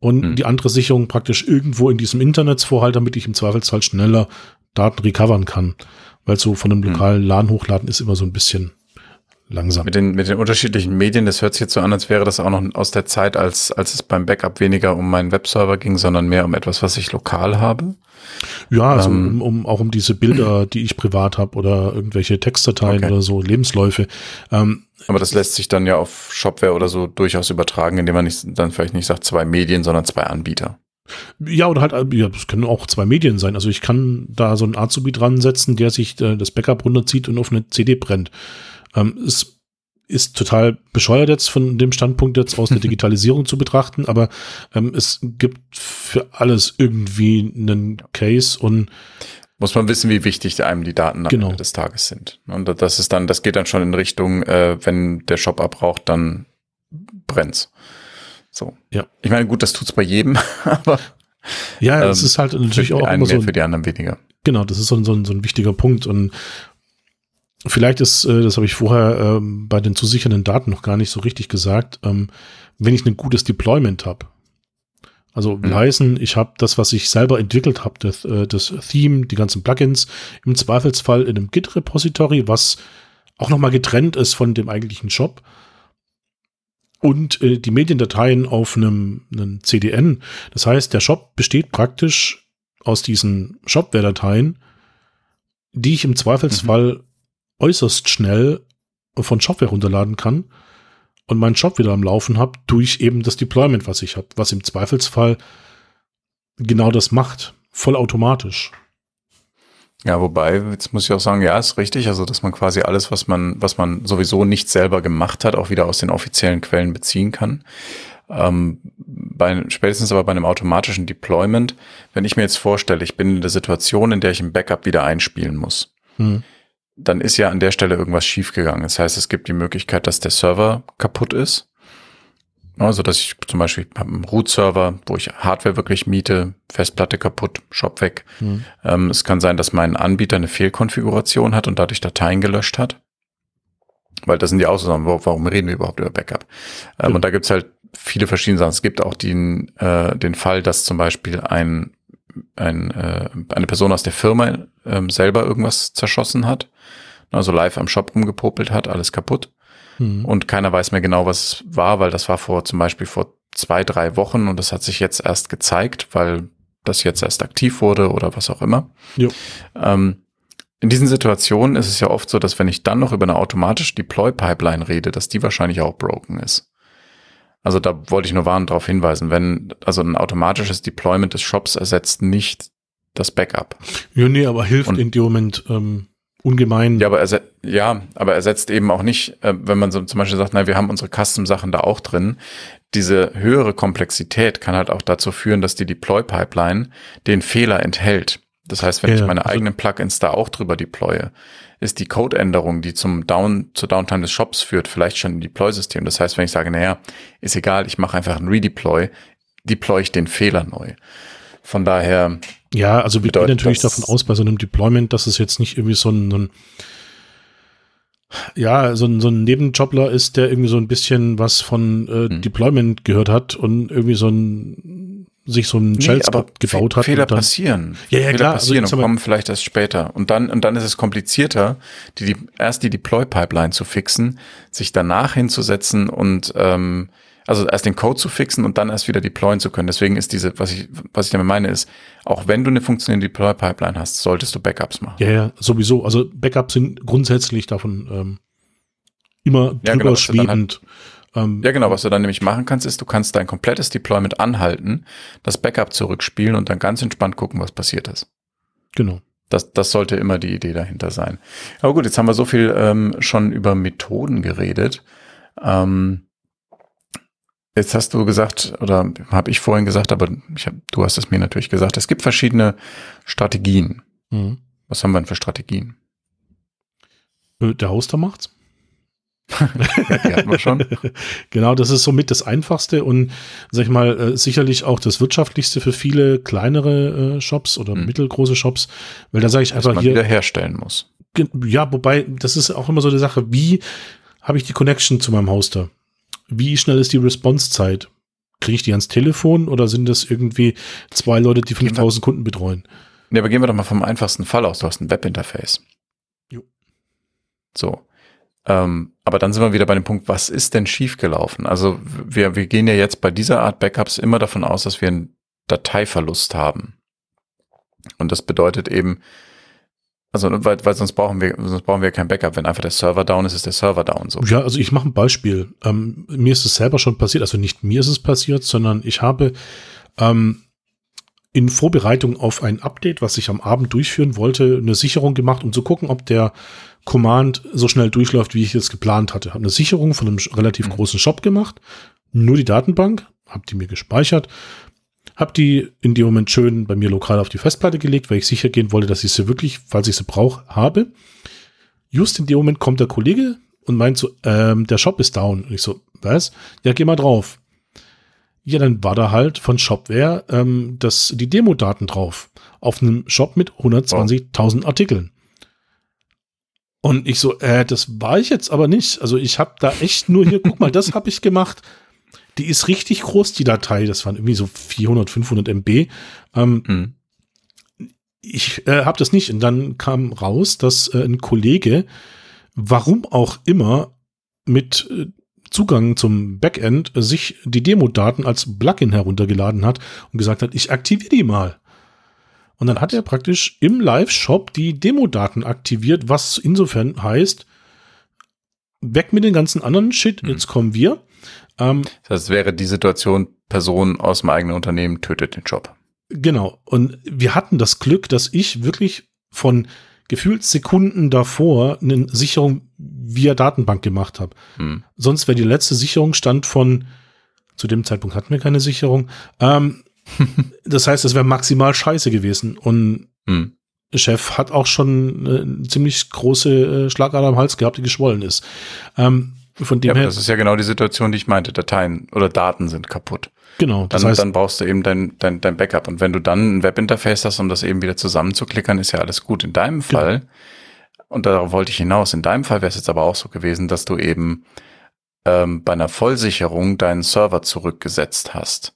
Und mhm. die andere Sicherung praktisch irgendwo in diesem Internetsvorhalt, damit ich im Zweifelsfall schneller Daten recovern kann. Weil so von einem mhm. lokalen LAN hochladen ist immer so ein bisschen langsam. Mit den, mit den unterschiedlichen Medien, das hört sich jetzt so an, als wäre das auch noch aus der Zeit, als, als es beim Backup weniger um meinen Webserver ging, sondern mehr um etwas, was ich lokal habe. Ja, also ähm, um, um, auch um diese Bilder, die ich privat habe oder irgendwelche Textdateien okay. oder so, Lebensläufe. Ähm, aber das lässt sich dann ja auf Shopware oder so durchaus übertragen, indem man nicht, dann vielleicht nicht sagt zwei Medien, sondern zwei Anbieter. Ja, oder halt, ja, das können auch zwei Medien sein. Also ich kann da so einen Azubi dran setzen, der sich äh, das Backup runterzieht und auf eine CD brennt. Ähm, es ist total bescheuert jetzt von dem Standpunkt jetzt aus der Digitalisierung zu betrachten, aber ähm, es gibt für alles irgendwie einen Case und muss man wissen, wie wichtig einem die Daten am genau. Ende des Tages sind. Und das ist dann, das geht dann schon in Richtung, äh, wenn der Shop abbraucht, dann brennt's. So. Ja. Ich meine, gut, das tut's bei jedem, aber ja, es ähm, ist halt natürlich auch immer so. Für die anderen weniger. Genau, das ist so, so, so ein wichtiger Punkt und Vielleicht ist, äh, das habe ich vorher ähm, bei den zu sichernden Daten noch gar nicht so richtig gesagt, ähm, wenn ich ein gutes Deployment habe. Also will mhm. heißen, ich habe das, was ich selber entwickelt habe, das, äh, das Theme, die ganzen Plugins, im Zweifelsfall in einem Git-Repository, was auch nochmal getrennt ist von dem eigentlichen Shop. Und äh, die Mediendateien auf einem, einem CDN. Das heißt, der Shop besteht praktisch aus diesen Shopware-Dateien, die ich im Zweifelsfall mhm äußerst schnell von Shopware runterladen kann und meinen Shop wieder am Laufen habe durch eben das Deployment, was ich habe, was im Zweifelsfall genau das macht, vollautomatisch. Ja, wobei, jetzt muss ich auch sagen, ja, ist richtig, also dass man quasi alles, was man, was man sowieso nicht selber gemacht hat, auch wieder aus den offiziellen Quellen beziehen kann. Ähm, bei, spätestens aber bei einem automatischen Deployment, wenn ich mir jetzt vorstelle, ich bin in der Situation, in der ich ein Backup wieder einspielen muss, hm. Dann ist ja an der Stelle irgendwas schiefgegangen. Das heißt, es gibt die Möglichkeit, dass der Server kaputt ist. Also, dass ich zum Beispiel habe einen Root-Server, wo ich Hardware wirklich miete, Festplatte kaputt, Shop weg. Hm. Ähm, es kann sein, dass mein Anbieter eine Fehlkonfiguration hat und dadurch Dateien gelöscht hat. Weil das sind die Aussagen, warum reden wir überhaupt über Backup? Ähm, ja. Und da gibt's halt viele verschiedene Sachen. Es gibt auch den, äh, den Fall, dass zum Beispiel ein, ein, äh, eine Person aus der Firma äh, selber irgendwas zerschossen hat, also live am Shop rumgepopelt hat, alles kaputt. Mhm. Und keiner weiß mehr genau, was es war, weil das war vor zum Beispiel vor zwei, drei Wochen und das hat sich jetzt erst gezeigt, weil das jetzt erst aktiv wurde oder was auch immer. Ähm, in diesen Situationen ist es ja oft so, dass wenn ich dann noch über eine automatische Deploy-Pipeline rede, dass die wahrscheinlich auch broken ist. Also da wollte ich nur warnend darauf hinweisen, wenn, also ein automatisches Deployment des Shops ersetzt nicht das Backup. Ja, nee, aber hilft Und, in dem Moment ähm, ungemein. Ja, aber er, ja, aber ersetzt eben auch nicht, äh, wenn man so zum Beispiel sagt, na, wir haben unsere Custom-Sachen da auch drin. Diese höhere Komplexität kann halt auch dazu führen, dass die Deploy-Pipeline den Fehler enthält. Das heißt, wenn ja, ich meine also, eigenen Plugins da auch drüber deploye, ist die Codeänderung, die zum Down, zur Downtime des Shops führt, vielleicht schon ein Deploy-System. Das heißt, wenn ich sage, naja, ist egal, ich mache einfach ein Redeploy, deploy ich den Fehler neu. Von daher. Ja, also wir gehen natürlich davon aus, bei so einem Deployment, dass es jetzt nicht irgendwie so ein, so ein ja, so ein, so ein Nebenjobler ist, der irgendwie so ein bisschen was von äh, hm. Deployment gehört hat und irgendwie so ein sich so ein nee, gebaut hat. Fehler dann, passieren. Ja, ja, Fehler klar. Also passieren also und kommen vielleicht erst später. Und dann, und dann ist es komplizierter, die, die erst die Deploy-Pipeline zu fixen, sich danach hinzusetzen und ähm, also erst den Code zu fixen und dann erst wieder deployen zu können. Deswegen ist diese, was ich, was ich damit meine, ist, auch wenn du eine funktionierende Deploy-Pipeline hast, solltest du Backups machen. Ja, ja, sowieso. Also Backups sind grundsätzlich davon ähm, immer drüber ja, genau, schwebend. Halt ähm, ja, genau. Was du dann nämlich machen kannst, ist, du kannst dein komplettes Deployment anhalten, das Backup zurückspielen und dann ganz entspannt gucken, was passiert ist. Genau. Das, das sollte immer die Idee dahinter sein. Aber gut, jetzt haben wir so viel ähm, schon über Methoden geredet. Ähm, jetzt hast du gesagt, oder habe ich vorhin gesagt, aber ich hab, du hast es mir natürlich gesagt, es gibt verschiedene Strategien. Mhm. Was haben wir denn für Strategien? Äh, der Hoster macht's. die hatten wir schon. genau, das ist somit das Einfachste und, sag ich mal, äh, sicherlich auch das Wirtschaftlichste für viele kleinere äh, Shops oder hm. mittelgroße Shops, weil da sage ich einfach man hier. wieder herstellen muss. Ja, wobei, das ist auch immer so eine Sache, wie habe ich die Connection zu meinem Hoster? Wie schnell ist die Response-Zeit? Kriege ich die ans Telefon oder sind das irgendwie zwei Leute, die 5000 Kunden betreuen? Ne, aber gehen wir doch mal vom einfachsten Fall aus. Du hast ein Webinterface. Jo. So. Ähm, aber dann sind wir wieder bei dem Punkt, was ist denn schiefgelaufen? Also wir, wir gehen ja jetzt bei dieser Art Backups immer davon aus, dass wir einen Dateiverlust haben. Und das bedeutet eben, also weil, weil sonst brauchen wir sonst brauchen wir kein Backup. Wenn einfach der Server down ist, ist der Server down. So. Ja, also ich mache ein Beispiel. Ähm, mir ist es selber schon passiert. Also nicht mir ist es passiert, sondern ich habe ähm, in Vorbereitung auf ein Update, was ich am Abend durchführen wollte, eine Sicherung gemacht, um zu gucken, ob der Command so schnell durchläuft, wie ich es geplant hatte. Habe eine Sicherung von einem relativ mhm. großen Shop gemacht, nur die Datenbank, habe die mir gespeichert, habe die in dem Moment schön bei mir lokal auf die Festplatte gelegt, weil ich sicher gehen wollte, dass ich sie wirklich, falls ich sie brauche, habe. Just in dem Moment kommt der Kollege und meint so, ähm, der Shop ist down. Und ich so, was? Ja, geh mal drauf. Ja, dann war da halt von Shopware ähm, das, die Demo-Daten drauf. Auf einem Shop mit 120.000 Artikeln. Und ich so, äh, das war ich jetzt aber nicht. Also ich habe da echt nur hier, guck mal, das habe ich gemacht. Die ist richtig groß, die Datei. Das waren irgendwie so 400, 500 MB. Ähm, mhm. Ich äh, habe das nicht. Und dann kam raus, dass äh, ein Kollege, warum auch immer, mit äh, Zugang zum Backend sich die Demo-Daten als Plugin heruntergeladen hat und gesagt hat, ich aktiviere die mal. Und dann hat er praktisch im Live-Shop die Demo-Daten aktiviert, was insofern heißt, weg mit den ganzen anderen Shit, hm. jetzt kommen wir. Ähm, das wäre die Situation, Person aus dem eigenen Unternehmen tötet den Job. Genau. Und wir hatten das Glück, dass ich wirklich von gefühlt Sekunden davor eine Sicherung via Datenbank gemacht habe. Hm. Sonst wäre die letzte Sicherung stand von Zu dem Zeitpunkt hatten wir keine Sicherung. Ähm, das heißt, es wäre maximal scheiße gewesen. Und hm. Chef hat auch schon eine ziemlich große äh, Schlagader am Hals gehabt, die geschwollen ist. Ähm, von dem ja, her. Das ist ja genau die Situation, die ich meinte. Dateien oder Daten sind kaputt. Genau. Das dann, heißt, dann brauchst du eben dein, dein, dein Backup. Und wenn du dann ein Webinterface hast, um das eben wieder zusammenzuklickern, ist ja alles gut. In deinem genau. Fall, und darauf wollte ich hinaus, in deinem Fall wäre es jetzt aber auch so gewesen, dass du eben ähm, bei einer Vollsicherung deinen Server zurückgesetzt hast.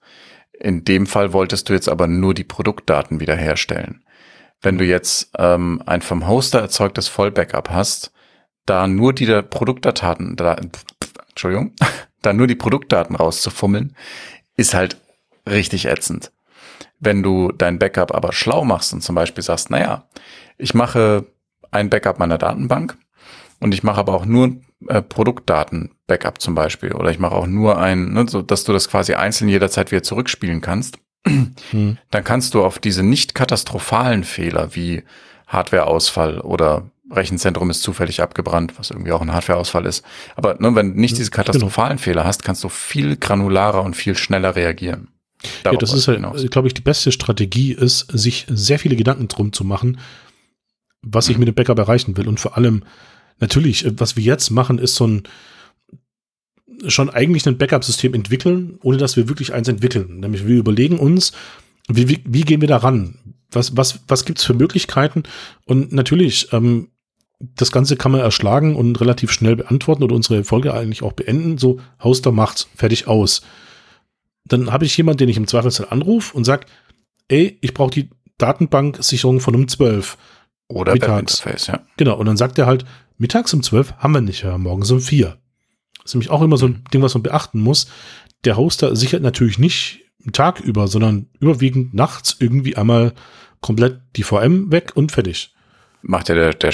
In dem Fall wolltest du jetzt aber nur die Produktdaten wiederherstellen. Wenn du jetzt ähm, ein vom Hoster erzeugtes Vollbackup hast, da nur die Produktdaten, da, Entschuldigung, da nur die Produktdaten rauszufummeln, ist halt richtig ätzend. Wenn du dein Backup aber schlau machst und zum Beispiel sagst, naja, ich mache ein Backup meiner Datenbank und ich mache aber auch nur äh, Produktdaten-Backup zum Beispiel oder ich mache auch nur ein, ne, so dass du das quasi einzeln jederzeit wieder zurückspielen kannst, hm. dann kannst du auf diese nicht katastrophalen Fehler wie Hardwareausfall oder Rechenzentrum ist zufällig abgebrannt, was irgendwie auch ein Hardwareausfall ist. Aber ne, wenn du nicht diese katastrophalen genau. Fehler hast, kannst du viel granularer und viel schneller reagieren. Darauf ja, das ist halt, glaube ich, die beste Strategie ist, sich sehr viele Gedanken drum zu machen, was ich mit dem Backup erreichen will. Und vor allem, natürlich, was wir jetzt machen, ist so ein schon eigentlich ein Backup-System entwickeln, ohne dass wir wirklich eins entwickeln. Nämlich wir überlegen uns, wie, wie, wie gehen wir da ran? Was, was, was gibt's für Möglichkeiten? Und natürlich, ähm, das Ganze kann man erschlagen und relativ schnell beantworten oder unsere Folge eigentlich auch beenden. So, Hoster macht's, fertig aus. Dann habe ich jemanden, den ich im Zweifelsfall anrufe und sage, ey, ich brauche die Datenbanksicherung von um 12. Oder mittags. Webinterface, ja. Genau, und dann sagt er halt, mittags um 12 haben wir nicht, ja, morgens um 4. Das ist nämlich auch immer so ein mhm. Ding, was man beachten muss. Der Hoster sichert natürlich nicht Tag über, sondern überwiegend nachts irgendwie einmal komplett die VM weg und fertig. Macht ja der, der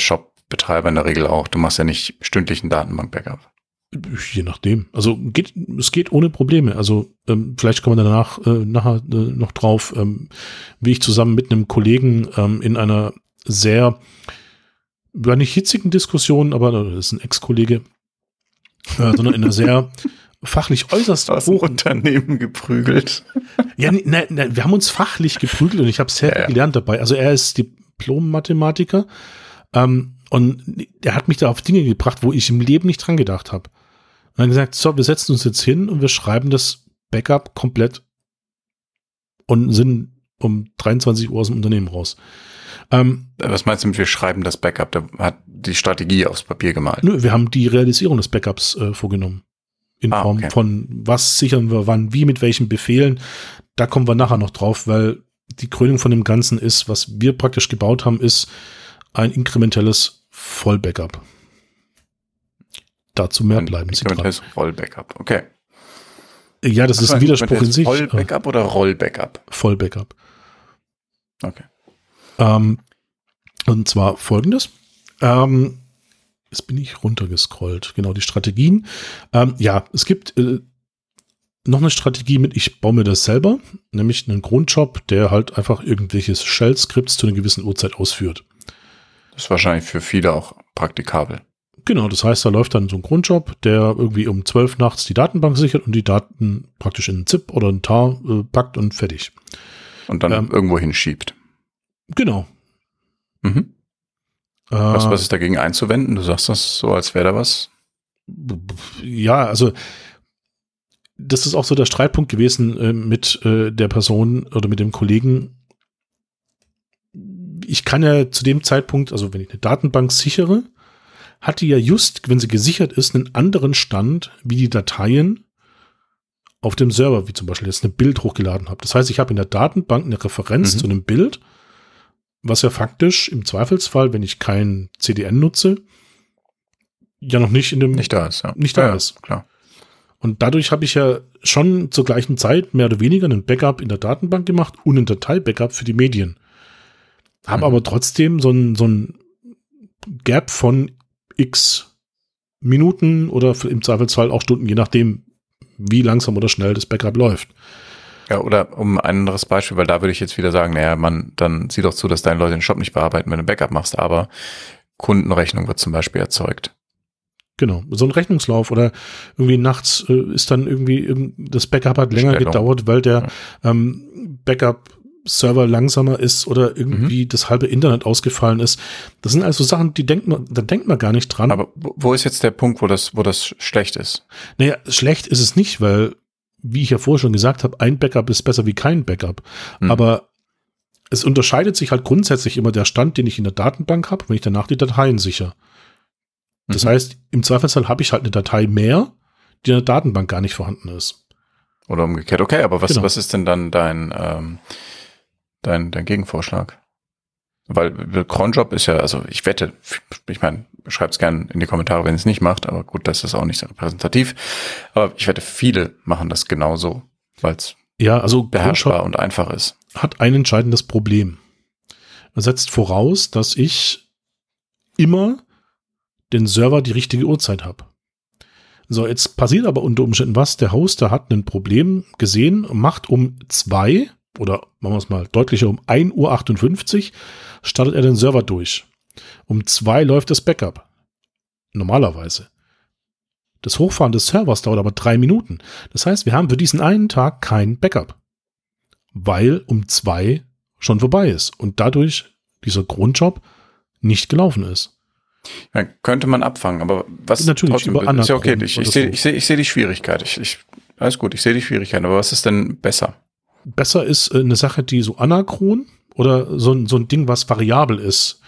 Shop-Betreiber in der Regel auch. Du machst ja nicht stündlichen Datenbank-Backup. Je nachdem. Also geht, es geht ohne Probleme. Also ähm, vielleicht kommen wir danach äh, nachher äh, noch drauf, ähm, wie ich zusammen mit einem Kollegen ähm, in einer sehr, war nicht hitzigen Diskussion, aber das ist ein Ex-Kollege, äh, sondern in einer sehr fachlich äußerst Aus hoch Unternehmen geprügelt. Ja, ne, ne, wir haben uns fachlich geprügelt und ich habe sehr ja, ja. gelernt dabei. Also er ist Diplom-Mathematiker ähm, und er hat mich da auf Dinge gebracht, wo ich im Leben nicht dran gedacht habe. Und dann gesagt, so, wir setzen uns jetzt hin und wir schreiben das Backup komplett und sind um 23 Uhr aus dem Unternehmen raus. Ähm, Was meinst du mit, wir schreiben das Backup? Da hat die Strategie aufs Papier gemalt. Nö, wir haben die Realisierung des Backups äh, vorgenommen. In ah, Form okay. von, was sichern wir wann, wie, mit welchen Befehlen. Da kommen wir nachher noch drauf, weil die Krönung von dem Ganzen ist, was wir praktisch gebaut haben, ist ein inkrementelles Vollbackup. Dazu mehr bleiben Sie dran. Vollbackup, okay. Ja, das ist ein Widerspruch in sich. Vollbackup oder Rollbackup? Vollbackup. Okay. Ähm, und zwar folgendes. Ähm, jetzt bin ich runtergescrollt. Genau, die Strategien. Ähm, ja, es gibt äh, noch eine Strategie mit, ich baue mir das selber, nämlich einen Grundjob, der halt einfach irgendwelches Shell-Skripts zu einer gewissen Uhrzeit ausführt. Das ist wahrscheinlich für viele auch praktikabel. Genau, das heißt, da läuft dann so ein Grundjob, der irgendwie um 12 nachts die Datenbank sichert und die Daten praktisch in einen ZIP oder einen TAR äh, packt und fertig. Und dann ähm, irgendwo hinschiebt. Genau. Mhm. Äh, was, was ist dagegen einzuwenden? Du sagst das so, als wäre da was. Ja, also das ist auch so der Streitpunkt gewesen äh, mit äh, der Person oder mit dem Kollegen. Ich kann ja zu dem Zeitpunkt, also wenn ich eine Datenbank sichere, hat die ja just, wenn sie gesichert ist, einen anderen Stand wie die Dateien auf dem Server, wie zum Beispiel jetzt ein Bild hochgeladen habe. Das heißt, ich habe in der Datenbank eine Referenz mhm. zu einem Bild was ja faktisch im Zweifelsfall, wenn ich kein CDN nutze, ja noch nicht in dem nicht da ist, ja. nicht da ja, ist. Klar. Und dadurch habe ich ja schon zur gleichen Zeit mehr oder weniger einen Backup in der Datenbank gemacht und ein Datei-Backup für die Medien. Habe mhm. aber trotzdem so ein, so ein Gap von x Minuten oder im Zweifelsfall auch Stunden, je nachdem, wie langsam oder schnell das Backup läuft. Ja, oder um ein anderes Beispiel, weil da würde ich jetzt wieder sagen, naja, man, dann sieh doch zu, dass deine Leute den Shop nicht bearbeiten, wenn du ein Backup machst, aber Kundenrechnung wird zum Beispiel erzeugt. Genau, so ein Rechnungslauf oder irgendwie nachts äh, ist dann irgendwie das Backup hat länger Stellung. gedauert, weil der ähm, Backup-Server langsamer ist oder irgendwie mhm. das halbe Internet ausgefallen ist. Das sind also Sachen, die denkt man, da denkt man gar nicht dran. Aber wo ist jetzt der Punkt, wo das, wo das schlecht ist? Naja, schlecht ist es nicht, weil, wie ich ja vorher schon gesagt habe, ein Backup ist besser wie kein Backup. Mhm. Aber es unterscheidet sich halt grundsätzlich immer der Stand, den ich in der Datenbank habe, wenn ich danach die Dateien sichere. Das mhm. heißt, im Zweifelsfall habe ich halt eine Datei mehr, die in der Datenbank gar nicht vorhanden ist. Oder umgekehrt. Okay, aber was, genau. was ist denn dann dein, ähm, dein, dein Gegenvorschlag? Weil Cronjob ist ja, also ich wette, ich meine, schreibt es gerne in die Kommentare, wenn es nicht macht, aber gut, das ist auch nicht repräsentativ. Aber ich wette, viele machen das genauso, weil es ja, also beherrschbar und einfach ist. Hat ein entscheidendes Problem. Er setzt voraus, dass ich immer den Server die richtige Uhrzeit habe. So, jetzt passiert aber unter Umständen was. Der Hoster hat ein Problem gesehen, macht um zwei oder machen wir es mal deutlicher, um 1.58 Uhr startet er den Server durch. Um zwei läuft das Backup. Normalerweise. Das Hochfahren des Servers dauert aber drei Minuten. Das heißt, wir haben für diesen einen Tag kein Backup. Weil um zwei schon vorbei ist und dadurch dieser Grundjob nicht gelaufen ist. Ja, könnte man abfangen, aber was natürlich trotzdem, über ist ja okay. Ich, ich sehe ich seh, ich seh die Schwierigkeit. Ich, ich, alles gut, ich sehe die Schwierigkeit, aber was ist denn besser? Besser ist äh, eine Sache, die so anachron oder so, ein so ein Ding, was variabel ist,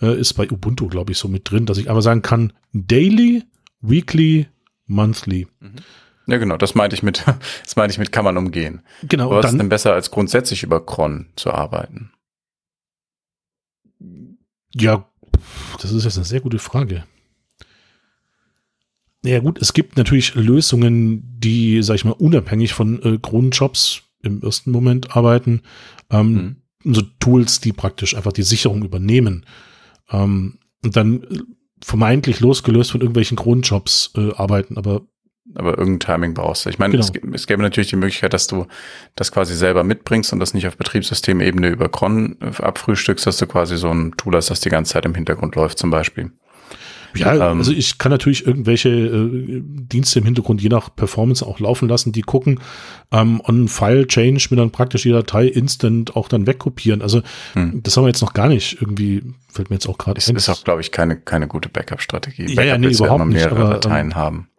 äh, ist bei Ubuntu, glaube ich, so mit drin, dass ich aber sagen kann, daily, weekly, monthly. Mhm. Ja, genau, das meinte ich mit, das meinte ich mit kann man umgehen. Genau. Was ist denn besser, als grundsätzlich über Cron zu arbeiten? Ja, das ist jetzt eine sehr gute Frage. Ja gut, es gibt natürlich Lösungen, die, sag ich mal, unabhängig von äh, Grundjobs im ersten Moment arbeiten. Ähm, mhm. So Tools, die praktisch einfach die Sicherung übernehmen. Ähm, und dann äh, vermeintlich losgelöst von irgendwelchen Grundjobs äh, arbeiten, aber aber irgendein Timing brauchst du. Ich meine, genau. es, es, gäbe natürlich die Möglichkeit, dass du das quasi selber mitbringst und das nicht auf Betriebssystemebene über Cron äh, abfrühstückst, dass du quasi so ein Tool hast, das die ganze Zeit im Hintergrund läuft zum Beispiel. Ja, ähm, also ich kann natürlich irgendwelche äh, Dienste im Hintergrund je nach Performance auch laufen lassen, die gucken, ähm, on File Change mir dann praktisch die Datei instant auch dann wegkopieren. Also hm. das haben wir jetzt noch gar nicht irgendwie, fällt mir jetzt auch gerade ein. Ist auch, glaube ich, keine, keine gute Backup-Strategie. Ja, Backup ja, nee, überhaupt ja mehrere nicht, aber, Dateien ähm, haben.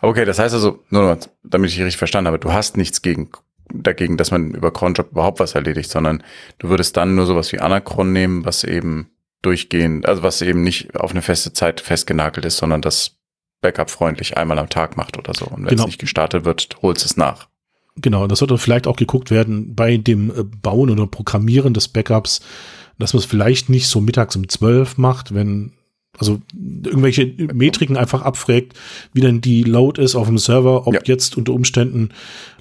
Okay, das heißt also, nur damit ich richtig verstanden habe, du hast nichts gegen, dagegen, dass man über Cronjob überhaupt was erledigt, sondern du würdest dann nur sowas wie Anachron nehmen, was eben durchgehend, also was eben nicht auf eine feste Zeit festgenagelt ist, sondern das Backup freundlich einmal am Tag macht oder so. Und wenn genau. es nicht gestartet wird, holst es nach. Genau, das sollte vielleicht auch geguckt werden bei dem äh, Bauen oder Programmieren des Backups, dass man es vielleicht nicht so mittags um zwölf macht, wenn also irgendwelche Metriken einfach abfragt, wie denn die Load ist auf dem Server, ob ja. jetzt unter Umständen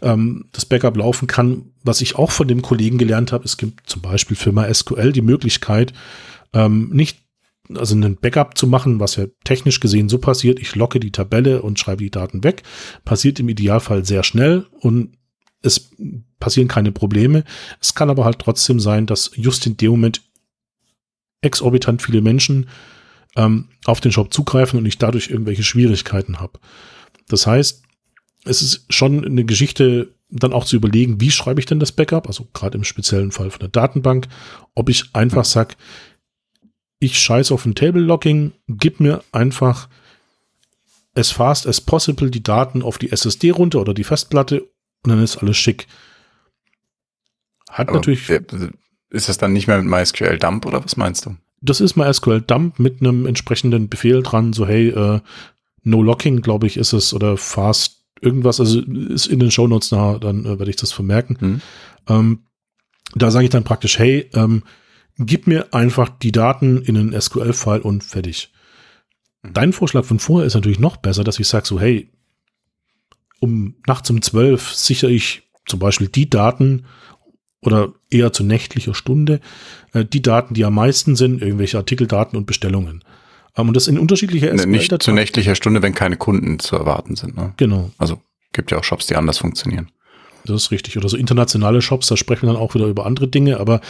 ähm, das Backup laufen kann. Was ich auch von dem Kollegen gelernt habe, es gibt zum Beispiel für MySQL die Möglichkeit, ähm, nicht also einen Backup zu machen, was ja technisch gesehen so passiert, ich locke die Tabelle und schreibe die Daten weg, passiert im Idealfall sehr schnell und es passieren keine Probleme. Es kann aber halt trotzdem sein, dass just in dem Moment exorbitant viele Menschen ähm, auf den Shop zugreifen und ich dadurch irgendwelche Schwierigkeiten habe. Das heißt, es ist schon eine Geschichte, dann auch zu überlegen, wie schreibe ich denn das Backup, also gerade im speziellen Fall von der Datenbank, ob ich einfach sage, ich scheiße auf ein Table Locking, gib mir einfach as fast as possible die Daten auf die SSD runter oder die Festplatte und dann ist alles schick. Hat Aber natürlich. Ist das dann nicht mehr mit MySQL Dump oder was meinst du? das ist MySQL Dump mit einem entsprechenden Befehl dran, so hey, äh, No Locking, glaube ich, ist es, oder Fast irgendwas, also ist in den Show Notes nah, dann äh, werde ich das vermerken. Mhm. Ähm, da sage ich dann praktisch, hey, ähm, gib mir einfach die Daten in einen SQL-File und fertig. Mhm. Dein Vorschlag von vorher ist natürlich noch besser, dass ich sage so, hey, um nachts um zwölf sichere ich zum Beispiel die Daten oder eher zu nächtlicher Stunde äh, die Daten, die am meisten sind, irgendwelche Artikeldaten und Bestellungen. Ähm, und das in unterschiedlicher SQL Nicht zu nächtlicher Stunde, wenn keine Kunden zu erwarten sind. Ne? Genau. Also gibt ja auch Shops, die anders funktionieren. Das ist richtig. Oder so internationale Shops, da sprechen wir dann auch wieder über andere Dinge, aber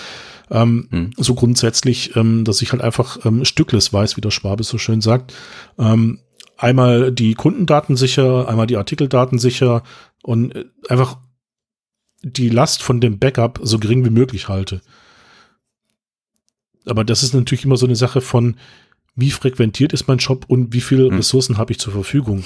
ähm, hm. so grundsätzlich, ähm, dass ich halt einfach ähm, stückles weiß, wie der Schwabe so schön sagt. Ähm, einmal die Kundendaten sicher, einmal die Artikeldaten sicher und äh, einfach die Last von dem Backup so gering wie möglich halte. Aber das ist natürlich immer so eine Sache von, wie frequentiert ist mein Shop und wie viele hm. Ressourcen habe ich zur Verfügung.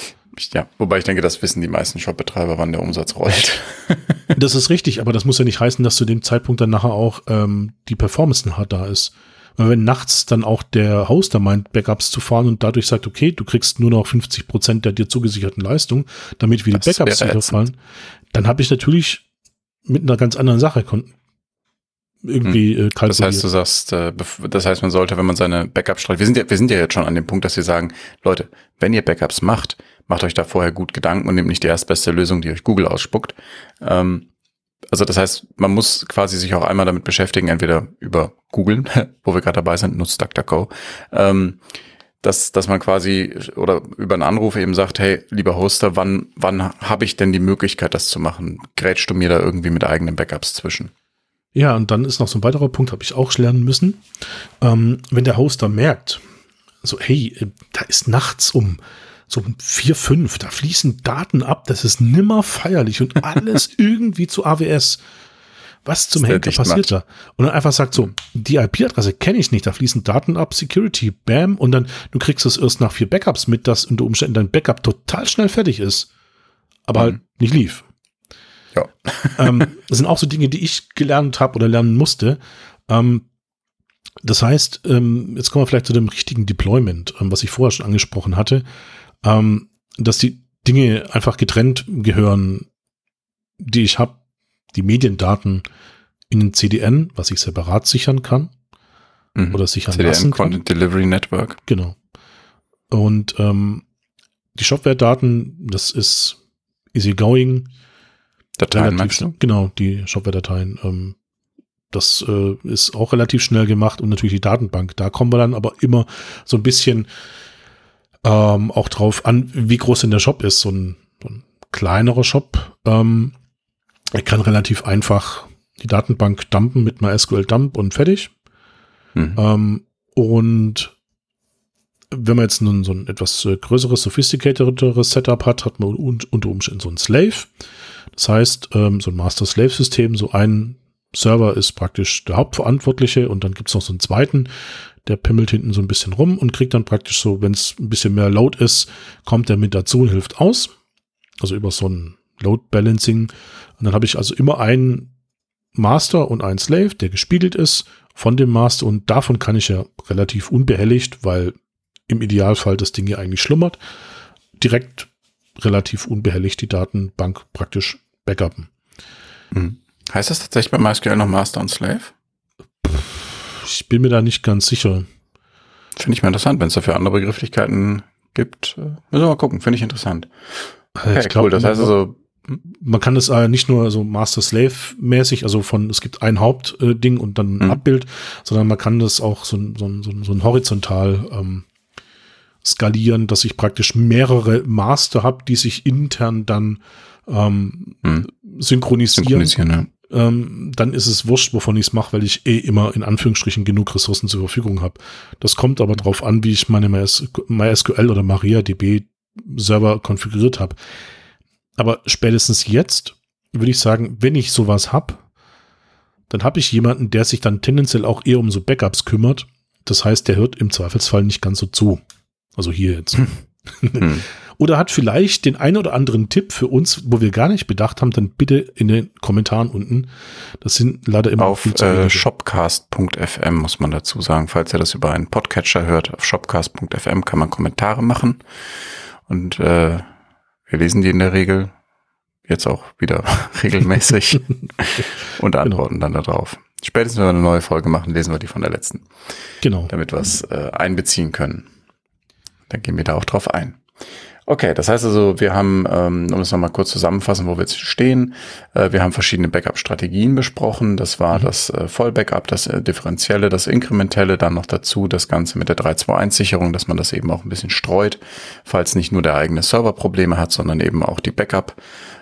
Ja, wobei ich denke, das wissen die meisten Shopbetreiber, wann der Umsatz rollt. das ist richtig, aber das muss ja nicht heißen, dass zu dem Zeitpunkt dann nachher auch ähm, die Performance nachher da ist. Weil wenn nachts dann auch der Hoster meint, Backups zu fahren und dadurch sagt, okay, du kriegst nur noch 50 Prozent der dir zugesicherten Leistung, damit wir die Backups runterfallen, dann habe ich natürlich mit einer ganz anderen Sache irgendwie hm. äh, kalkuliert. Das heißt, du sagst, äh, das heißt, man sollte, wenn man seine Backup-Strategie, wir sind ja, wir sind ja jetzt schon an dem Punkt, dass wir sagen, Leute, wenn ihr Backups macht, macht euch da vorher gut Gedanken und nehmt nicht die erstbeste Lösung, die euch Google ausspuckt. Ähm, also das heißt, man muss quasi sich auch einmal damit beschäftigen, entweder über Google, wo wir gerade dabei sind, nutzt DuckDuckGo, ähm, dass, dass man quasi oder über einen Anruf eben sagt, hey, lieber Hoster, wann, wann habe ich denn die Möglichkeit, das zu machen? Grätschst du mir da irgendwie mit eigenen Backups zwischen? Ja, und dann ist noch so ein weiterer Punkt, habe ich auch lernen müssen. Ähm, wenn der Hoster merkt, so, hey, äh, da ist nachts um so vier, fünf, da fließen Daten ab, das ist nimmer feierlich und alles irgendwie zu AWS. Was zum Henker passiert da? Und dann einfach sagt so, die IP-Adresse kenne ich nicht, da fließen Daten ab, Security, bam, und dann du kriegst es erst nach vier Backups mit, dass unter Umständen dein Backup total schnell fertig ist, aber halt mhm. halt nicht lief. Ja. ähm, das sind auch so Dinge, die ich gelernt habe oder lernen musste. Ähm, das heißt, ähm, jetzt kommen wir vielleicht zu dem richtigen Deployment, ähm, was ich vorher schon angesprochen hatte, ähm, dass die Dinge einfach getrennt gehören, die ich habe, die Mediendaten in den CDN, was ich separat sichern kann mhm. oder sichern CDN lassen kann. Content Delivery Network. Genau. Und ähm, die Shopware-Daten, das ist easygoing, Dateien meinst du? Genau, die Shopware-Dateien. Ähm, das äh, ist auch relativ schnell gemacht und natürlich die Datenbank. Da kommen wir dann aber immer so ein bisschen ähm, auch drauf an, wie groß denn der Shop ist. So ein, so ein kleinerer Shop. Ähm, kann relativ einfach die Datenbank dumpen mit MySQL Dump und fertig. Mhm. Ähm, und wenn man jetzt nun so ein etwas äh, größeres, sophisticatederes Setup hat, hat man unter Umständen so ein Slave. Das heißt, ähm, so ein Master-Slave-System, so ein Server ist praktisch der Hauptverantwortliche und dann gibt's noch so einen zweiten, der pimmelt hinten so ein bisschen rum und kriegt dann praktisch so, wenn es ein bisschen mehr Load ist, kommt er mit dazu und hilft aus. Also über so ein Load Balancing. Und dann habe ich also immer einen Master und einen Slave, der gespiegelt ist von dem Master und davon kann ich ja relativ unbehelligt, weil im Idealfall das Ding ja eigentlich schlummert, direkt relativ unbehelligt die Datenbank praktisch backuppen. Mhm. Heißt das tatsächlich bei MySQL noch Master und Slave? Ich bin mir da nicht ganz sicher. Finde ich mal interessant, wenn es dafür andere Begrifflichkeiten gibt. Äh, müssen wir mal gucken, finde ich interessant. Okay, ich glaub, cool, das heißt also. Man kann es äh, nicht nur so Master-Slave-mäßig, also von, es gibt ein Hauptding äh, und dann ein mhm. Abbild, sondern man kann das auch so, so, so, so ein horizontal ähm, skalieren, dass ich praktisch mehrere Master habe, die sich intern dann ähm, hm. synchronisieren. synchronisieren ja. Ähm, dann ist es wurscht, wovon ich es mache, weil ich eh immer in Anführungsstrichen genug Ressourcen zur Verfügung habe. Das kommt aber darauf an, wie ich meine MySQL oder MariaDB Server konfiguriert habe. Aber spätestens jetzt würde ich sagen, wenn ich sowas habe, dann habe ich jemanden, der sich dann tendenziell auch eher um so Backups kümmert. Das heißt, der hört im Zweifelsfall nicht ganz so zu. Also hier jetzt. Hm. oder hat vielleicht den einen oder anderen Tipp für uns, wo wir gar nicht bedacht haben, dann bitte in den Kommentaren unten. Das sind leider immer auf äh, shopcast.fm muss man dazu sagen, falls ihr das über einen Podcatcher hört. Auf shopcast.fm kann man Kommentare machen und äh, wir lesen die in der Regel jetzt auch wieder regelmäßig und genau. antworten genau. dann darauf. Spätestens, wenn wir eine neue Folge machen, lesen wir die von der letzten. Genau. Damit wir es äh, einbeziehen können. Dann gehen wir da auch drauf ein. Okay, das heißt also, wir haben, ähm, um es nochmal kurz zusammenfassen, wo wir jetzt stehen, äh, wir haben verschiedene Backup-Strategien besprochen. Das war mhm. das äh, Vollbackup, das äh, Differenzielle, das Inkrementelle, dann noch dazu das Ganze mit der 321-Sicherung, dass man das eben auch ein bisschen streut, falls nicht nur der eigene Server Probleme hat, sondern eben auch die Backup.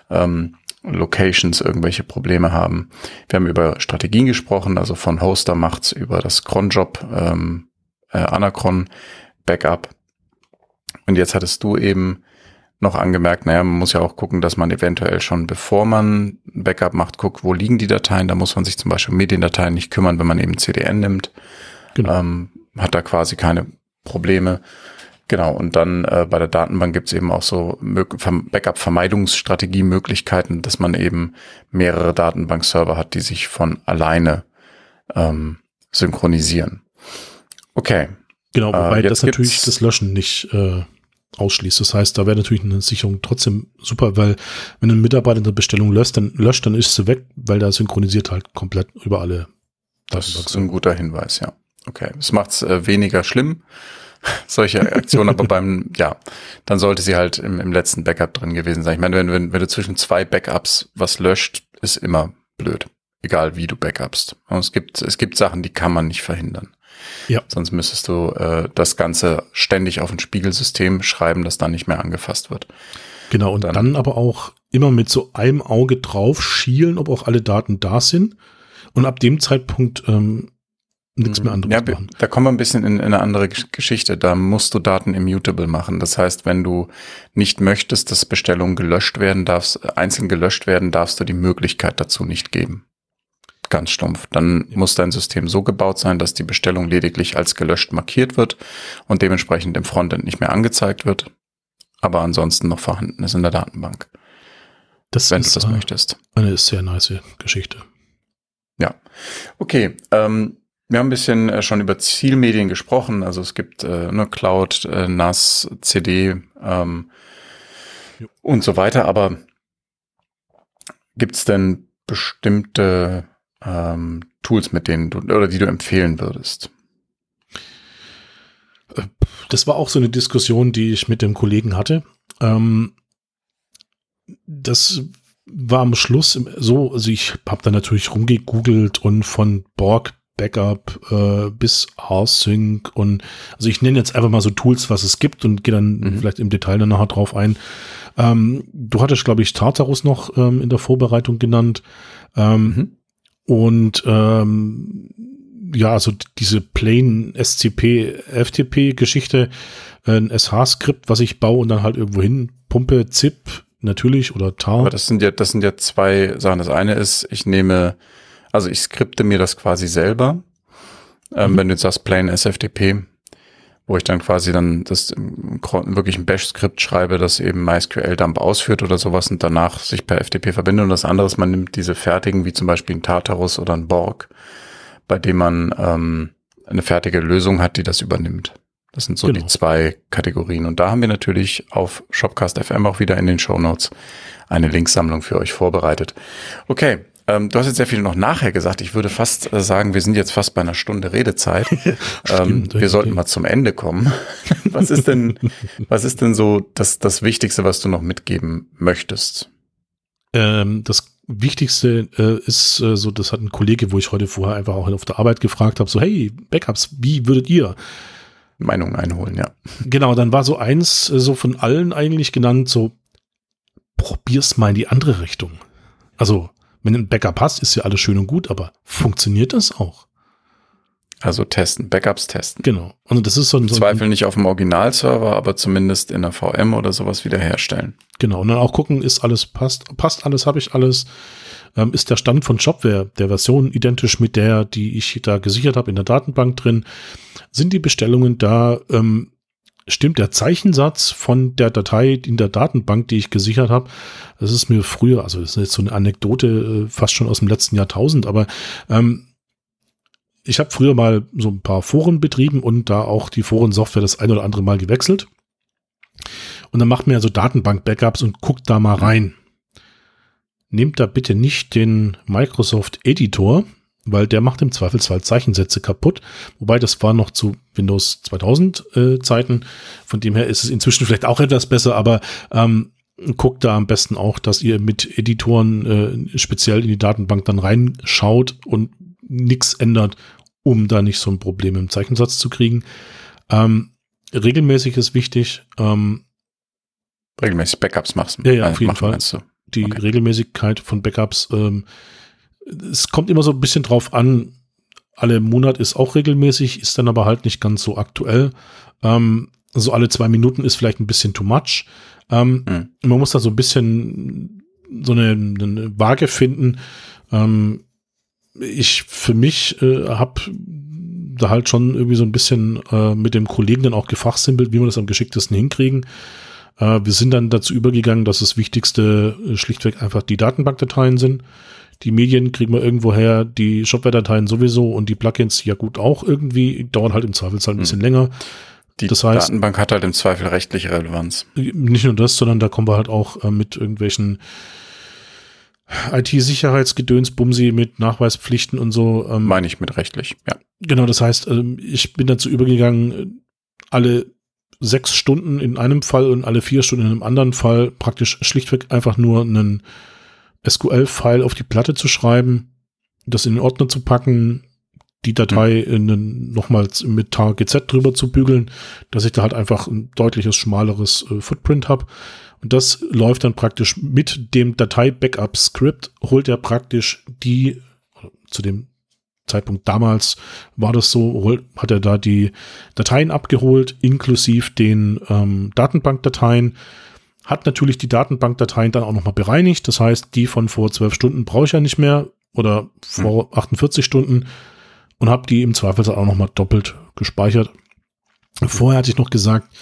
Ähm, Locations irgendwelche Probleme haben. Wir haben über Strategien gesprochen, also von Hoster macht's über das Cronjob, ähm, äh, Anacron Backup Und jetzt hattest du eben noch angemerkt, naja, man muss ja auch gucken, dass man eventuell schon, bevor man ein Backup macht, guckt, wo liegen die Dateien. Da muss man sich zum Beispiel um Mediendateien nicht kümmern, wenn man eben CDN nimmt. Genau. Ähm, hat da quasi keine Probleme. Genau, und dann äh, bei der Datenbank gibt es eben auch so Backup-Vermeidungsstrategie-Möglichkeiten, dass man eben mehrere Datenbankserver hat, die sich von alleine ähm, synchronisieren. Okay. Genau, wobei äh, das natürlich das Löschen nicht äh, ausschließt. Das heißt, da wäre natürlich eine Sicherung trotzdem super, weil wenn ein Mitarbeiter eine Bestellung löscht, dann löscht, dann ist sie weg, weil da synchronisiert halt komplett über alle. Das ist ein guter Hinweis, ja. Okay, das macht es äh, weniger schlimm solche Aktionen, aber beim, ja, dann sollte sie halt im, im letzten Backup drin gewesen sein. Ich meine, wenn, wenn, wenn du zwischen zwei Backups was löscht, ist immer blöd. Egal wie du backupst. Und es gibt, es gibt Sachen, die kann man nicht verhindern. Ja. Sonst müsstest du äh, das Ganze ständig auf ein Spiegelsystem schreiben, das dann nicht mehr angefasst wird. Genau, und dann, dann aber auch immer mit so einem Auge drauf schielen, ob auch alle Daten da sind. Und ab dem Zeitpunkt ähm, nichts mehr anderes ja, machen. Da kommen wir ein bisschen in, in, eine andere Geschichte. Da musst du Daten immutable machen. Das heißt, wenn du nicht möchtest, dass Bestellungen gelöscht werden, darfst, einzeln gelöscht werden, darfst du die Möglichkeit dazu nicht geben. Ganz stumpf. Dann muss dein System so gebaut sein, dass die Bestellung lediglich als gelöscht markiert wird und dementsprechend im Frontend nicht mehr angezeigt wird, aber ansonsten noch vorhanden ist in der Datenbank. Das wenn ist, du das möchtest. Eine sehr nice Geschichte. Ja. Okay. Ähm, wir haben ein bisschen äh, schon über Zielmedien gesprochen. Also es gibt äh, ne, Cloud, äh, NAS, CD ähm, und so weiter. Aber gibt es denn bestimmte ähm, Tools, mit denen du oder die du empfehlen würdest? Das war auch so eine Diskussion, die ich mit dem Kollegen hatte. Ähm, das war am Schluss so, also ich habe da natürlich rumgegoogelt und von Borg Backup äh, bis R-Sync und also ich nenne jetzt einfach mal so Tools, was es gibt und gehe dann mhm. vielleicht im Detail dann nachher drauf ein. Ähm, du hattest, glaube ich, Tartarus noch ähm, in der Vorbereitung genannt. Ähm, mhm. Und ähm, ja, also diese Plain SCP, FTP-Geschichte, äh, ein SH-Skript, was ich baue und dann halt irgendwo hin pumpe, ZIP natürlich oder TAR. Aber das sind ja, das sind ja zwei Sachen. Das eine ist, ich nehme also ich skripte mir das quasi selber. Ähm, mhm. Wenn du jetzt sagst Plain SFTP, wo ich dann quasi dann das wirklich ein Bash-Skript schreibe, das eben MySQL-Dump ausführt oder sowas und danach sich per FTP verbindet. Und das andere ist, man nimmt diese fertigen, wie zum Beispiel ein Tartarus oder ein Borg, bei dem man ähm, eine fertige Lösung hat, die das übernimmt. Das sind so genau. die zwei Kategorien. Und da haben wir natürlich auf Shopcast FM auch wieder in den Show Notes eine Linksammlung für euch vorbereitet. Okay, ähm, du hast jetzt sehr viel noch nachher gesagt. Ich würde fast äh, sagen, wir sind jetzt fast bei einer Stunde Redezeit. ähm, wir sollten mal zum Ende kommen. was ist denn, was ist denn so das, das Wichtigste, was du noch mitgeben möchtest? Ähm, das Wichtigste äh, ist äh, so, das hat ein Kollege, wo ich heute vorher einfach auch auf der Arbeit gefragt habe, so, hey, Backups, wie würdet ihr? Meinung einholen, ja. Genau, dann war so eins äh, so von allen eigentlich genannt, so, probier's mal in die andere Richtung. Also, wenn ein Backup passt, ist ja alles schön und gut, aber funktioniert das auch? Also testen, Backups testen. Genau. Und das ist so ein, so Zweifel nicht auf dem Originalserver, aber zumindest in der VM oder sowas wiederherstellen. Genau. Und dann auch gucken, ist alles passt, passt alles, habe ich alles. Ähm, ist der Stand von Shopware der Version identisch mit der, die ich da gesichert habe in der Datenbank drin? Sind die Bestellungen da? Ähm, stimmt der Zeichensatz von der Datei in der Datenbank, die ich gesichert habe. Das ist mir früher, also das ist jetzt so eine Anekdote äh, fast schon aus dem letzten Jahrtausend, aber ähm, ich habe früher mal so ein paar Foren betrieben und da auch die Forensoftware das ein oder andere Mal gewechselt. Und dann macht mir also Datenbank-Backups und guckt da mal rein. Nehmt da bitte nicht den Microsoft Editor, weil der macht im Zweifelsfall Zeichensätze kaputt. Wobei das war noch zu Windows 2000 äh, Zeiten. Von dem her ist es inzwischen vielleicht auch etwas besser, aber ähm, guckt da am besten auch, dass ihr mit Editoren äh, speziell in die Datenbank dann reinschaut und nichts ändert, um da nicht so ein Problem im Zeichensatz zu kriegen. Ähm, regelmäßig ist wichtig. Ähm, regelmäßig Backups machst. Ja, ja, auf jeden Fall. Die okay. Regelmäßigkeit von Backups ähm, es kommt immer so ein bisschen drauf an, alle Monat ist auch regelmäßig, ist dann aber halt nicht ganz so aktuell. Ähm, so alle zwei Minuten ist vielleicht ein bisschen too much. Ähm, mhm. Man muss da so ein bisschen so eine, eine Waage finden. Ähm, ich für mich äh, habe da halt schon irgendwie so ein bisschen äh, mit dem Kollegen dann auch gefachsimpelt, wie wir das am geschicktesten hinkriegen. Äh, wir sind dann dazu übergegangen, dass das Wichtigste äh, schlichtweg einfach die Datenbankdateien sind. Die Medien kriegen wir irgendwo her, die Shopware-Dateien sowieso und die Plugins ja gut auch irgendwie, dauern halt im Zweifelsfall ein bisschen hm. länger. Die das heißt, Datenbank hat halt im Zweifel rechtliche Relevanz. Nicht nur das, sondern da kommen wir halt auch äh, mit irgendwelchen IT-Sicherheitsgedöns, Bumsi mit Nachweispflichten und so. Ähm, Meine ich mit rechtlich, ja. Genau, das heißt, ähm, ich bin dazu übergegangen, alle sechs Stunden in einem Fall und alle vier Stunden in einem anderen Fall praktisch schlichtweg einfach nur einen SQL-File auf die Platte zu schreiben, das in den Ordner zu packen, die Datei mhm. in nochmals mit TarGZ drüber zu bügeln, dass ich da halt einfach ein deutliches, schmaleres äh, Footprint habe. Und das läuft dann praktisch mit dem Datei-Backup-Script, holt er praktisch die, zu dem Zeitpunkt damals war das so, hat er da die Dateien abgeholt, inklusive den ähm, Datenbankdateien, hat natürlich die Datenbankdateien dann auch nochmal bereinigt. Das heißt, die von vor zwölf Stunden brauche ich ja nicht mehr oder vor hm. 48 Stunden und habe die im Zweifelsfall auch nochmal doppelt gespeichert. Vorher hatte ich noch gesagt,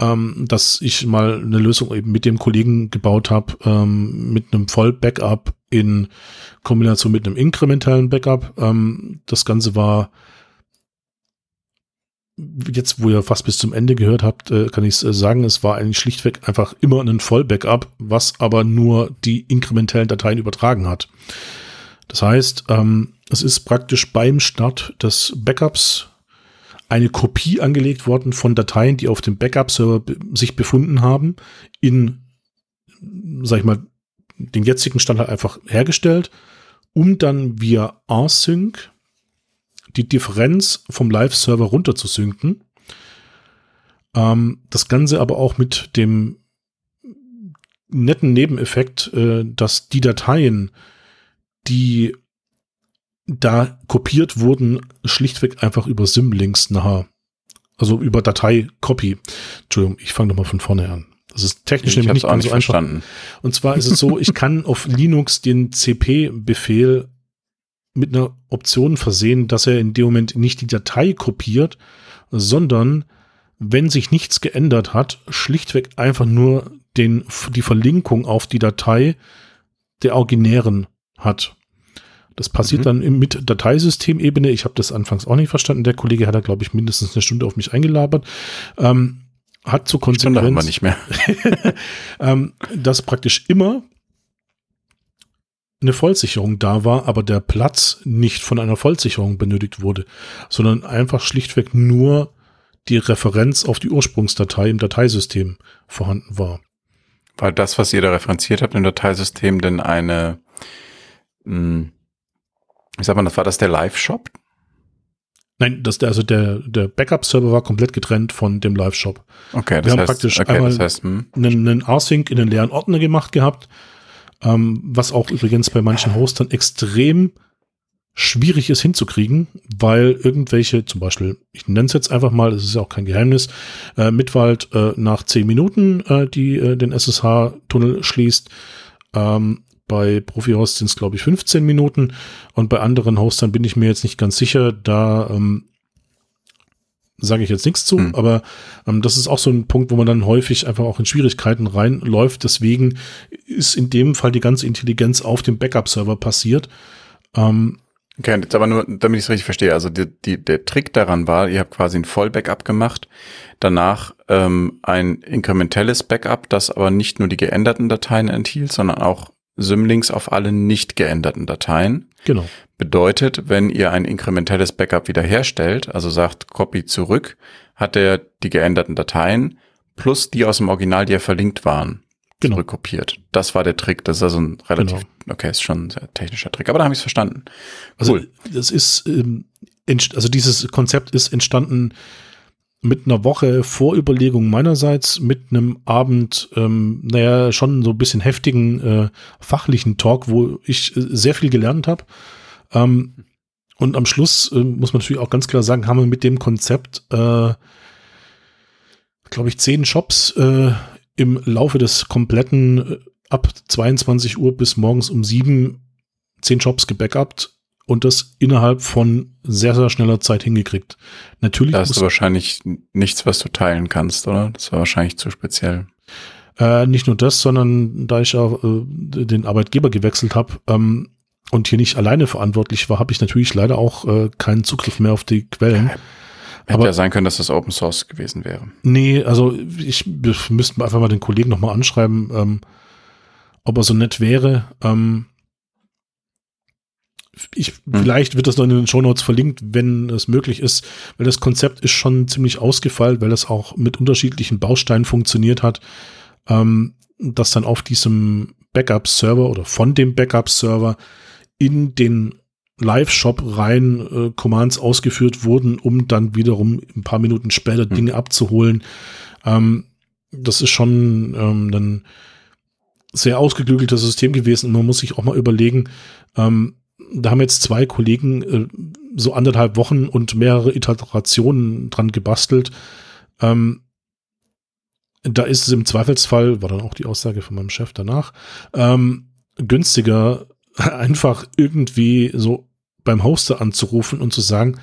ähm, dass ich mal eine Lösung eben mit dem Kollegen gebaut habe, ähm, mit einem Voll-Backup in Kombination mit einem inkrementellen Backup. Ähm, das Ganze war jetzt, wo ihr fast bis zum Ende gehört habt, äh, kann ich äh, sagen, es war eigentlich schlichtweg einfach immer ein Voll-Backup, was aber nur die inkrementellen Dateien übertragen hat. Das heißt, ähm, es ist praktisch beim Start des Backups eine Kopie angelegt worden von Dateien, die auf dem Backup-Server sich befunden haben, in, sag ich mal, den jetzigen Stand halt einfach hergestellt, um dann via Async die Differenz vom Live-Server runter zu synken. Ähm, das Ganze aber auch mit dem netten Nebeneffekt, äh, dass die Dateien, die da kopiert wurden, schlichtweg einfach über Symlinks nachher. Also über Datei-Copy. Entschuldigung, ich fange nochmal von vorne an. Das ist technisch ich nämlich nicht ganz so einfach. Verstanden. Und zwar ist es so, ich kann auf Linux den CP-Befehl mit einer Option versehen, dass er in dem Moment nicht die Datei kopiert, sondern wenn sich nichts geändert hat, schlichtweg einfach nur den, die Verlinkung auf die Datei der originären hat. Das passiert mhm. dann mit Dateisystemebene. Ich habe das anfangs auch nicht verstanden. Der Kollege hat da, glaube ich, mindestens eine Stunde auf mich eingelabert. Ähm, hat zur Konsequenz, nicht mehr. ähm, dass praktisch immer eine Vollsicherung da war, aber der Platz nicht von einer Vollsicherung benötigt wurde, sondern einfach schlichtweg nur die Referenz auf die Ursprungsdatei im Dateisystem vorhanden war. War das, was ihr da referenziert habt im Dateisystem, denn eine hm, ich sag mal, das war das der Live-Shop? Nein, das, also der, der Backup-Server war komplett getrennt von dem Live-Shop. Okay, das Wir haben heißt, praktisch okay, einmal das heißt, hm. einen, einen Rsync in einen leeren Ordner gemacht gehabt, ähm, was auch übrigens bei manchen Hostern extrem schwierig ist hinzukriegen, weil irgendwelche, zum Beispiel, ich nenne es jetzt einfach mal, es ist ja auch kein Geheimnis, äh, Mitwald äh, nach zehn Minuten äh, die äh, den SSH-Tunnel schließt, ähm, bei Profi-Host sind es, glaube ich, 15 Minuten und bei anderen Hostern bin ich mir jetzt nicht ganz sicher. Da ähm, sage ich jetzt nichts zu, hm. aber ähm, das ist auch so ein Punkt, wo man dann häufig einfach auch in Schwierigkeiten reinläuft. Deswegen ist in dem Fall die ganze Intelligenz auf dem Backup-Server passiert. Ähm, okay, jetzt aber nur, damit ich es richtig verstehe. Also die, die, der Trick daran war, ihr habt quasi ein Voll-Backup gemacht, danach ähm, ein inkrementelles Backup, das aber nicht nur die geänderten Dateien enthielt, sondern auch Symlinks auf alle nicht geänderten Dateien. Genau. Bedeutet, wenn ihr ein inkrementelles Backup wiederherstellt, also sagt Copy zurück, hat er die geänderten Dateien plus die aus dem Original, die ja verlinkt waren, genau. zurückkopiert. Das war der Trick. Das ist also ein relativ, genau. okay, ist schon ein sehr technischer Trick, aber da habe ich es verstanden. Also cool. Also das ist, ähm, also dieses Konzept ist entstanden mit einer Woche Vorüberlegung meinerseits, mit einem Abend, ähm, naja, schon so ein bisschen heftigen äh, fachlichen Talk, wo ich äh, sehr viel gelernt habe. Ähm, und am Schluss äh, muss man natürlich auch ganz klar sagen, haben wir mit dem Konzept äh, glaube ich, zehn Shops äh, im Laufe des kompletten äh, ab 22 Uhr bis morgens um sieben zehn Shops gebackupt und das innerhalb von sehr, sehr schneller Zeit hingekriegt. Natürlich. Da hast du wahrscheinlich nichts, was du teilen kannst, oder? Das war wahrscheinlich zu speziell. Äh, nicht nur das, sondern da ich ja äh, den Arbeitgeber gewechselt habe ähm, und hier nicht alleine verantwortlich war, habe ich natürlich leider auch äh, keinen Zugriff mehr auf die Quellen. Hätte Aber, ja sein können, dass das Open Source gewesen wäre. Nee, also ich müsste einfach mal den Kollegen nochmal anschreiben, ähm, ob er so nett wäre. Ähm, ich, hm. Vielleicht wird das noch in den Show Notes verlinkt, wenn es möglich ist, weil das Konzept ist schon ziemlich ausgefeilt, weil es auch mit unterschiedlichen Bausteinen funktioniert hat, ähm, dass dann auf diesem Backup-Server oder von dem Backup-Server in den Live-Shop rein äh, Commands ausgeführt wurden, um dann wiederum ein paar Minuten später mhm. Dinge abzuholen. Ähm, das ist schon ähm, ein sehr ausgeklügeltes System gewesen und man muss sich auch mal überlegen, ähm, da haben jetzt zwei Kollegen äh, so anderthalb Wochen und mehrere Iterationen dran gebastelt. Ähm, da ist es im Zweifelsfall, war dann auch die Aussage von meinem Chef danach, ähm, günstiger, einfach irgendwie so beim Hoster anzurufen und zu sagen,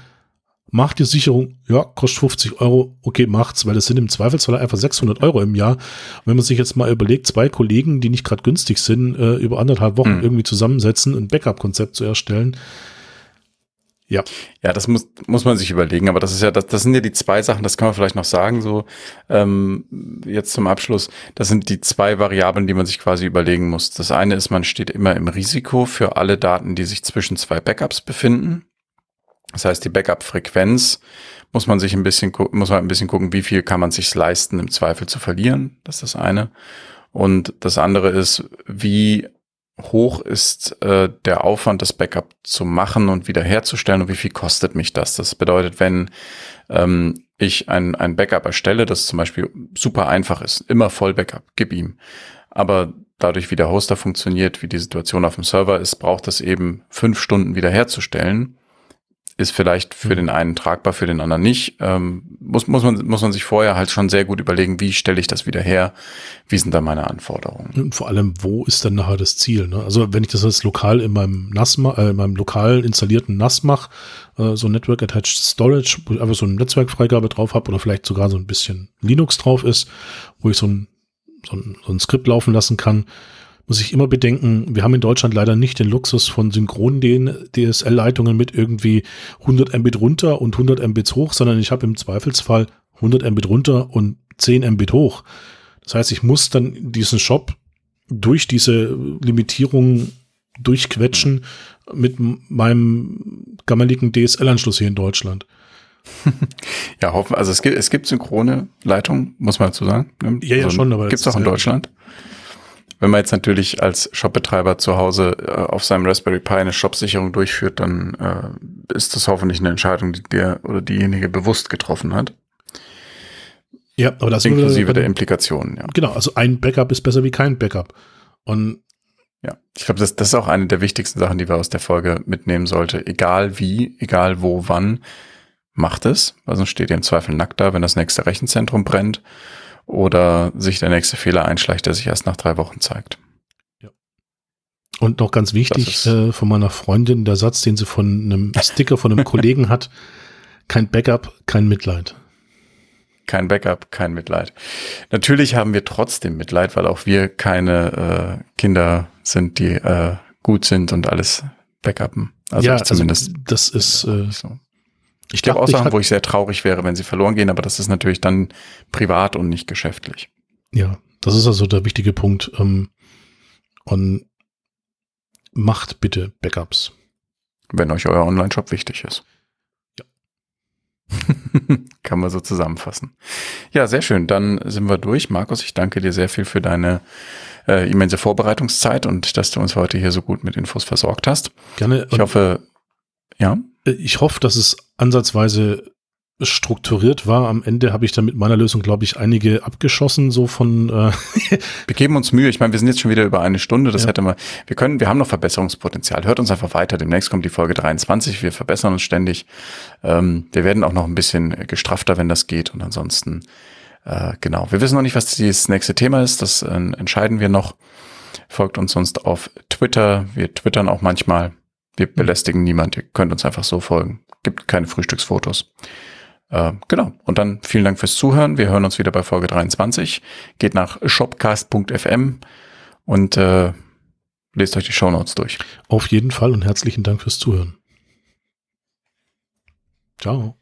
macht die Sicherung, ja, kostet 50 Euro, okay, macht's, weil das sind im Zweifelsfall einfach 600 Euro im Jahr. Und wenn man sich jetzt mal überlegt, zwei Kollegen, die nicht gerade günstig sind, äh, über anderthalb Wochen mhm. irgendwie zusammensetzen, ein Backup-Konzept zu erstellen, ja. Ja, das muss, muss man sich überlegen, aber das ist ja, das, das sind ja die zwei Sachen, das kann man vielleicht noch sagen, so ähm, jetzt zum Abschluss. Das sind die zwei Variablen, die man sich quasi überlegen muss. Das eine ist, man steht immer im Risiko für alle Daten, die sich zwischen zwei Backups befinden. Das heißt, die Backup-Frequenz muss man sich ein bisschen muss man ein bisschen gucken, wie viel kann man sich leisten, im Zweifel zu verlieren. Das ist das eine. Und das andere ist, wie hoch ist äh, der Aufwand, das Backup zu machen und wiederherzustellen und wie viel kostet mich das? Das bedeutet, wenn ähm, ich ein, ein Backup erstelle, das zum Beispiel super einfach ist, immer voll Backup, gib ihm. Aber dadurch, wie der Hoster funktioniert, wie die Situation auf dem Server ist, braucht es eben fünf Stunden wiederherzustellen ist vielleicht für mhm. den einen tragbar, für den anderen nicht. Ähm, muss, muss, man, muss man sich vorher halt schon sehr gut überlegen, wie stelle ich das wieder her? Wie sind da meine Anforderungen? Und vor allem, wo ist dann nachher das Ziel? Ne? Also wenn ich das jetzt lokal in meinem NAS, äh, in meinem lokal installierten NAS mache, äh, so Network Attached Storage, wo ich einfach so eine Netzwerkfreigabe drauf habe oder vielleicht sogar so ein bisschen Linux drauf ist, wo ich so ein, so ein, so ein Skript laufen lassen kann, muss ich immer bedenken, wir haben in Deutschland leider nicht den Luxus von synchronen DSL-Leitungen mit irgendwie 100 Mbit runter und 100 Mbit hoch, sondern ich habe im Zweifelsfall 100 Mbit runter und 10 Mbit hoch. Das heißt, ich muss dann diesen Shop durch diese Limitierung durchquetschen mit meinem gammeligen DSL-Anschluss hier in Deutschland. ja, hoffen, also es gibt, es gibt synchrone Leitungen, muss man dazu sagen. Ne? Ja, ja, also, schon, aber. Gibt es auch in Deutschland. Wenn man jetzt natürlich als Shopbetreiber zu Hause äh, auf seinem Raspberry Pi eine Shopsicherung durchführt, dann äh, ist das hoffentlich eine Entscheidung, die der oder diejenige bewusst getroffen hat. Ja, aber das inklusive der Implikationen. Ja. Genau, also ein Backup ist besser wie kein Backup. Und ja, ich glaube, das, das ist auch eine der wichtigsten Sachen, die wir aus der Folge mitnehmen sollte. Egal wie, egal wo, wann, macht es, weil sonst steht ihr im Zweifel nackt da, wenn das nächste Rechenzentrum brennt oder sich der nächste Fehler einschleicht, der sich erst nach drei Wochen zeigt. Ja. Und noch ganz wichtig äh, von meiner Freundin, der Satz, den sie von einem Sticker von einem Kollegen hat, kein Backup, kein Mitleid. Kein Backup, kein Mitleid. Natürlich haben wir trotzdem Mitleid, weil auch wir keine äh, Kinder sind, die äh, gut sind und alles backuppen. Also ja, zumindest. Also das ist äh, so. Ich glaube auch Sachen, wo ich sehr traurig wäre, wenn sie verloren gehen, aber das ist natürlich dann privat und nicht geschäftlich. Ja, das ist also der wichtige Punkt. Ähm, und macht bitte Backups. Wenn euch euer Online-Shop wichtig ist. Ja. Kann man so zusammenfassen. Ja, sehr schön. Dann sind wir durch. Markus, ich danke dir sehr viel für deine äh, immense Vorbereitungszeit und dass du uns heute hier so gut mit Infos versorgt hast. Gerne. Ich hoffe, ja. Ich hoffe, dass es ansatzweise strukturiert war. Am Ende habe ich dann mit meiner Lösung, glaube ich, einige abgeschossen, so von. Äh wir geben uns Mühe. Ich meine, wir sind jetzt schon wieder über eine Stunde. Das ja. hätte man. Wir können, wir haben noch Verbesserungspotenzial. Hört uns einfach weiter. Demnächst kommt die Folge 23. Wir verbessern uns ständig. Ähm, wir werden auch noch ein bisschen gestrafter, wenn das geht. Und ansonsten Äh, genau. Wir wissen noch nicht, was das nächste Thema ist. Das äh, entscheiden wir noch. Folgt uns sonst auf Twitter. Wir twittern auch manchmal. Wir belästigen niemand. Ihr könnt uns einfach so folgen. Gibt keine Frühstücksfotos. Äh, genau. Und dann vielen Dank fürs Zuhören. Wir hören uns wieder bei Folge 23. Geht nach shopcast.fm und äh, lest euch die Shownotes durch. Auf jeden Fall und herzlichen Dank fürs Zuhören. Ciao.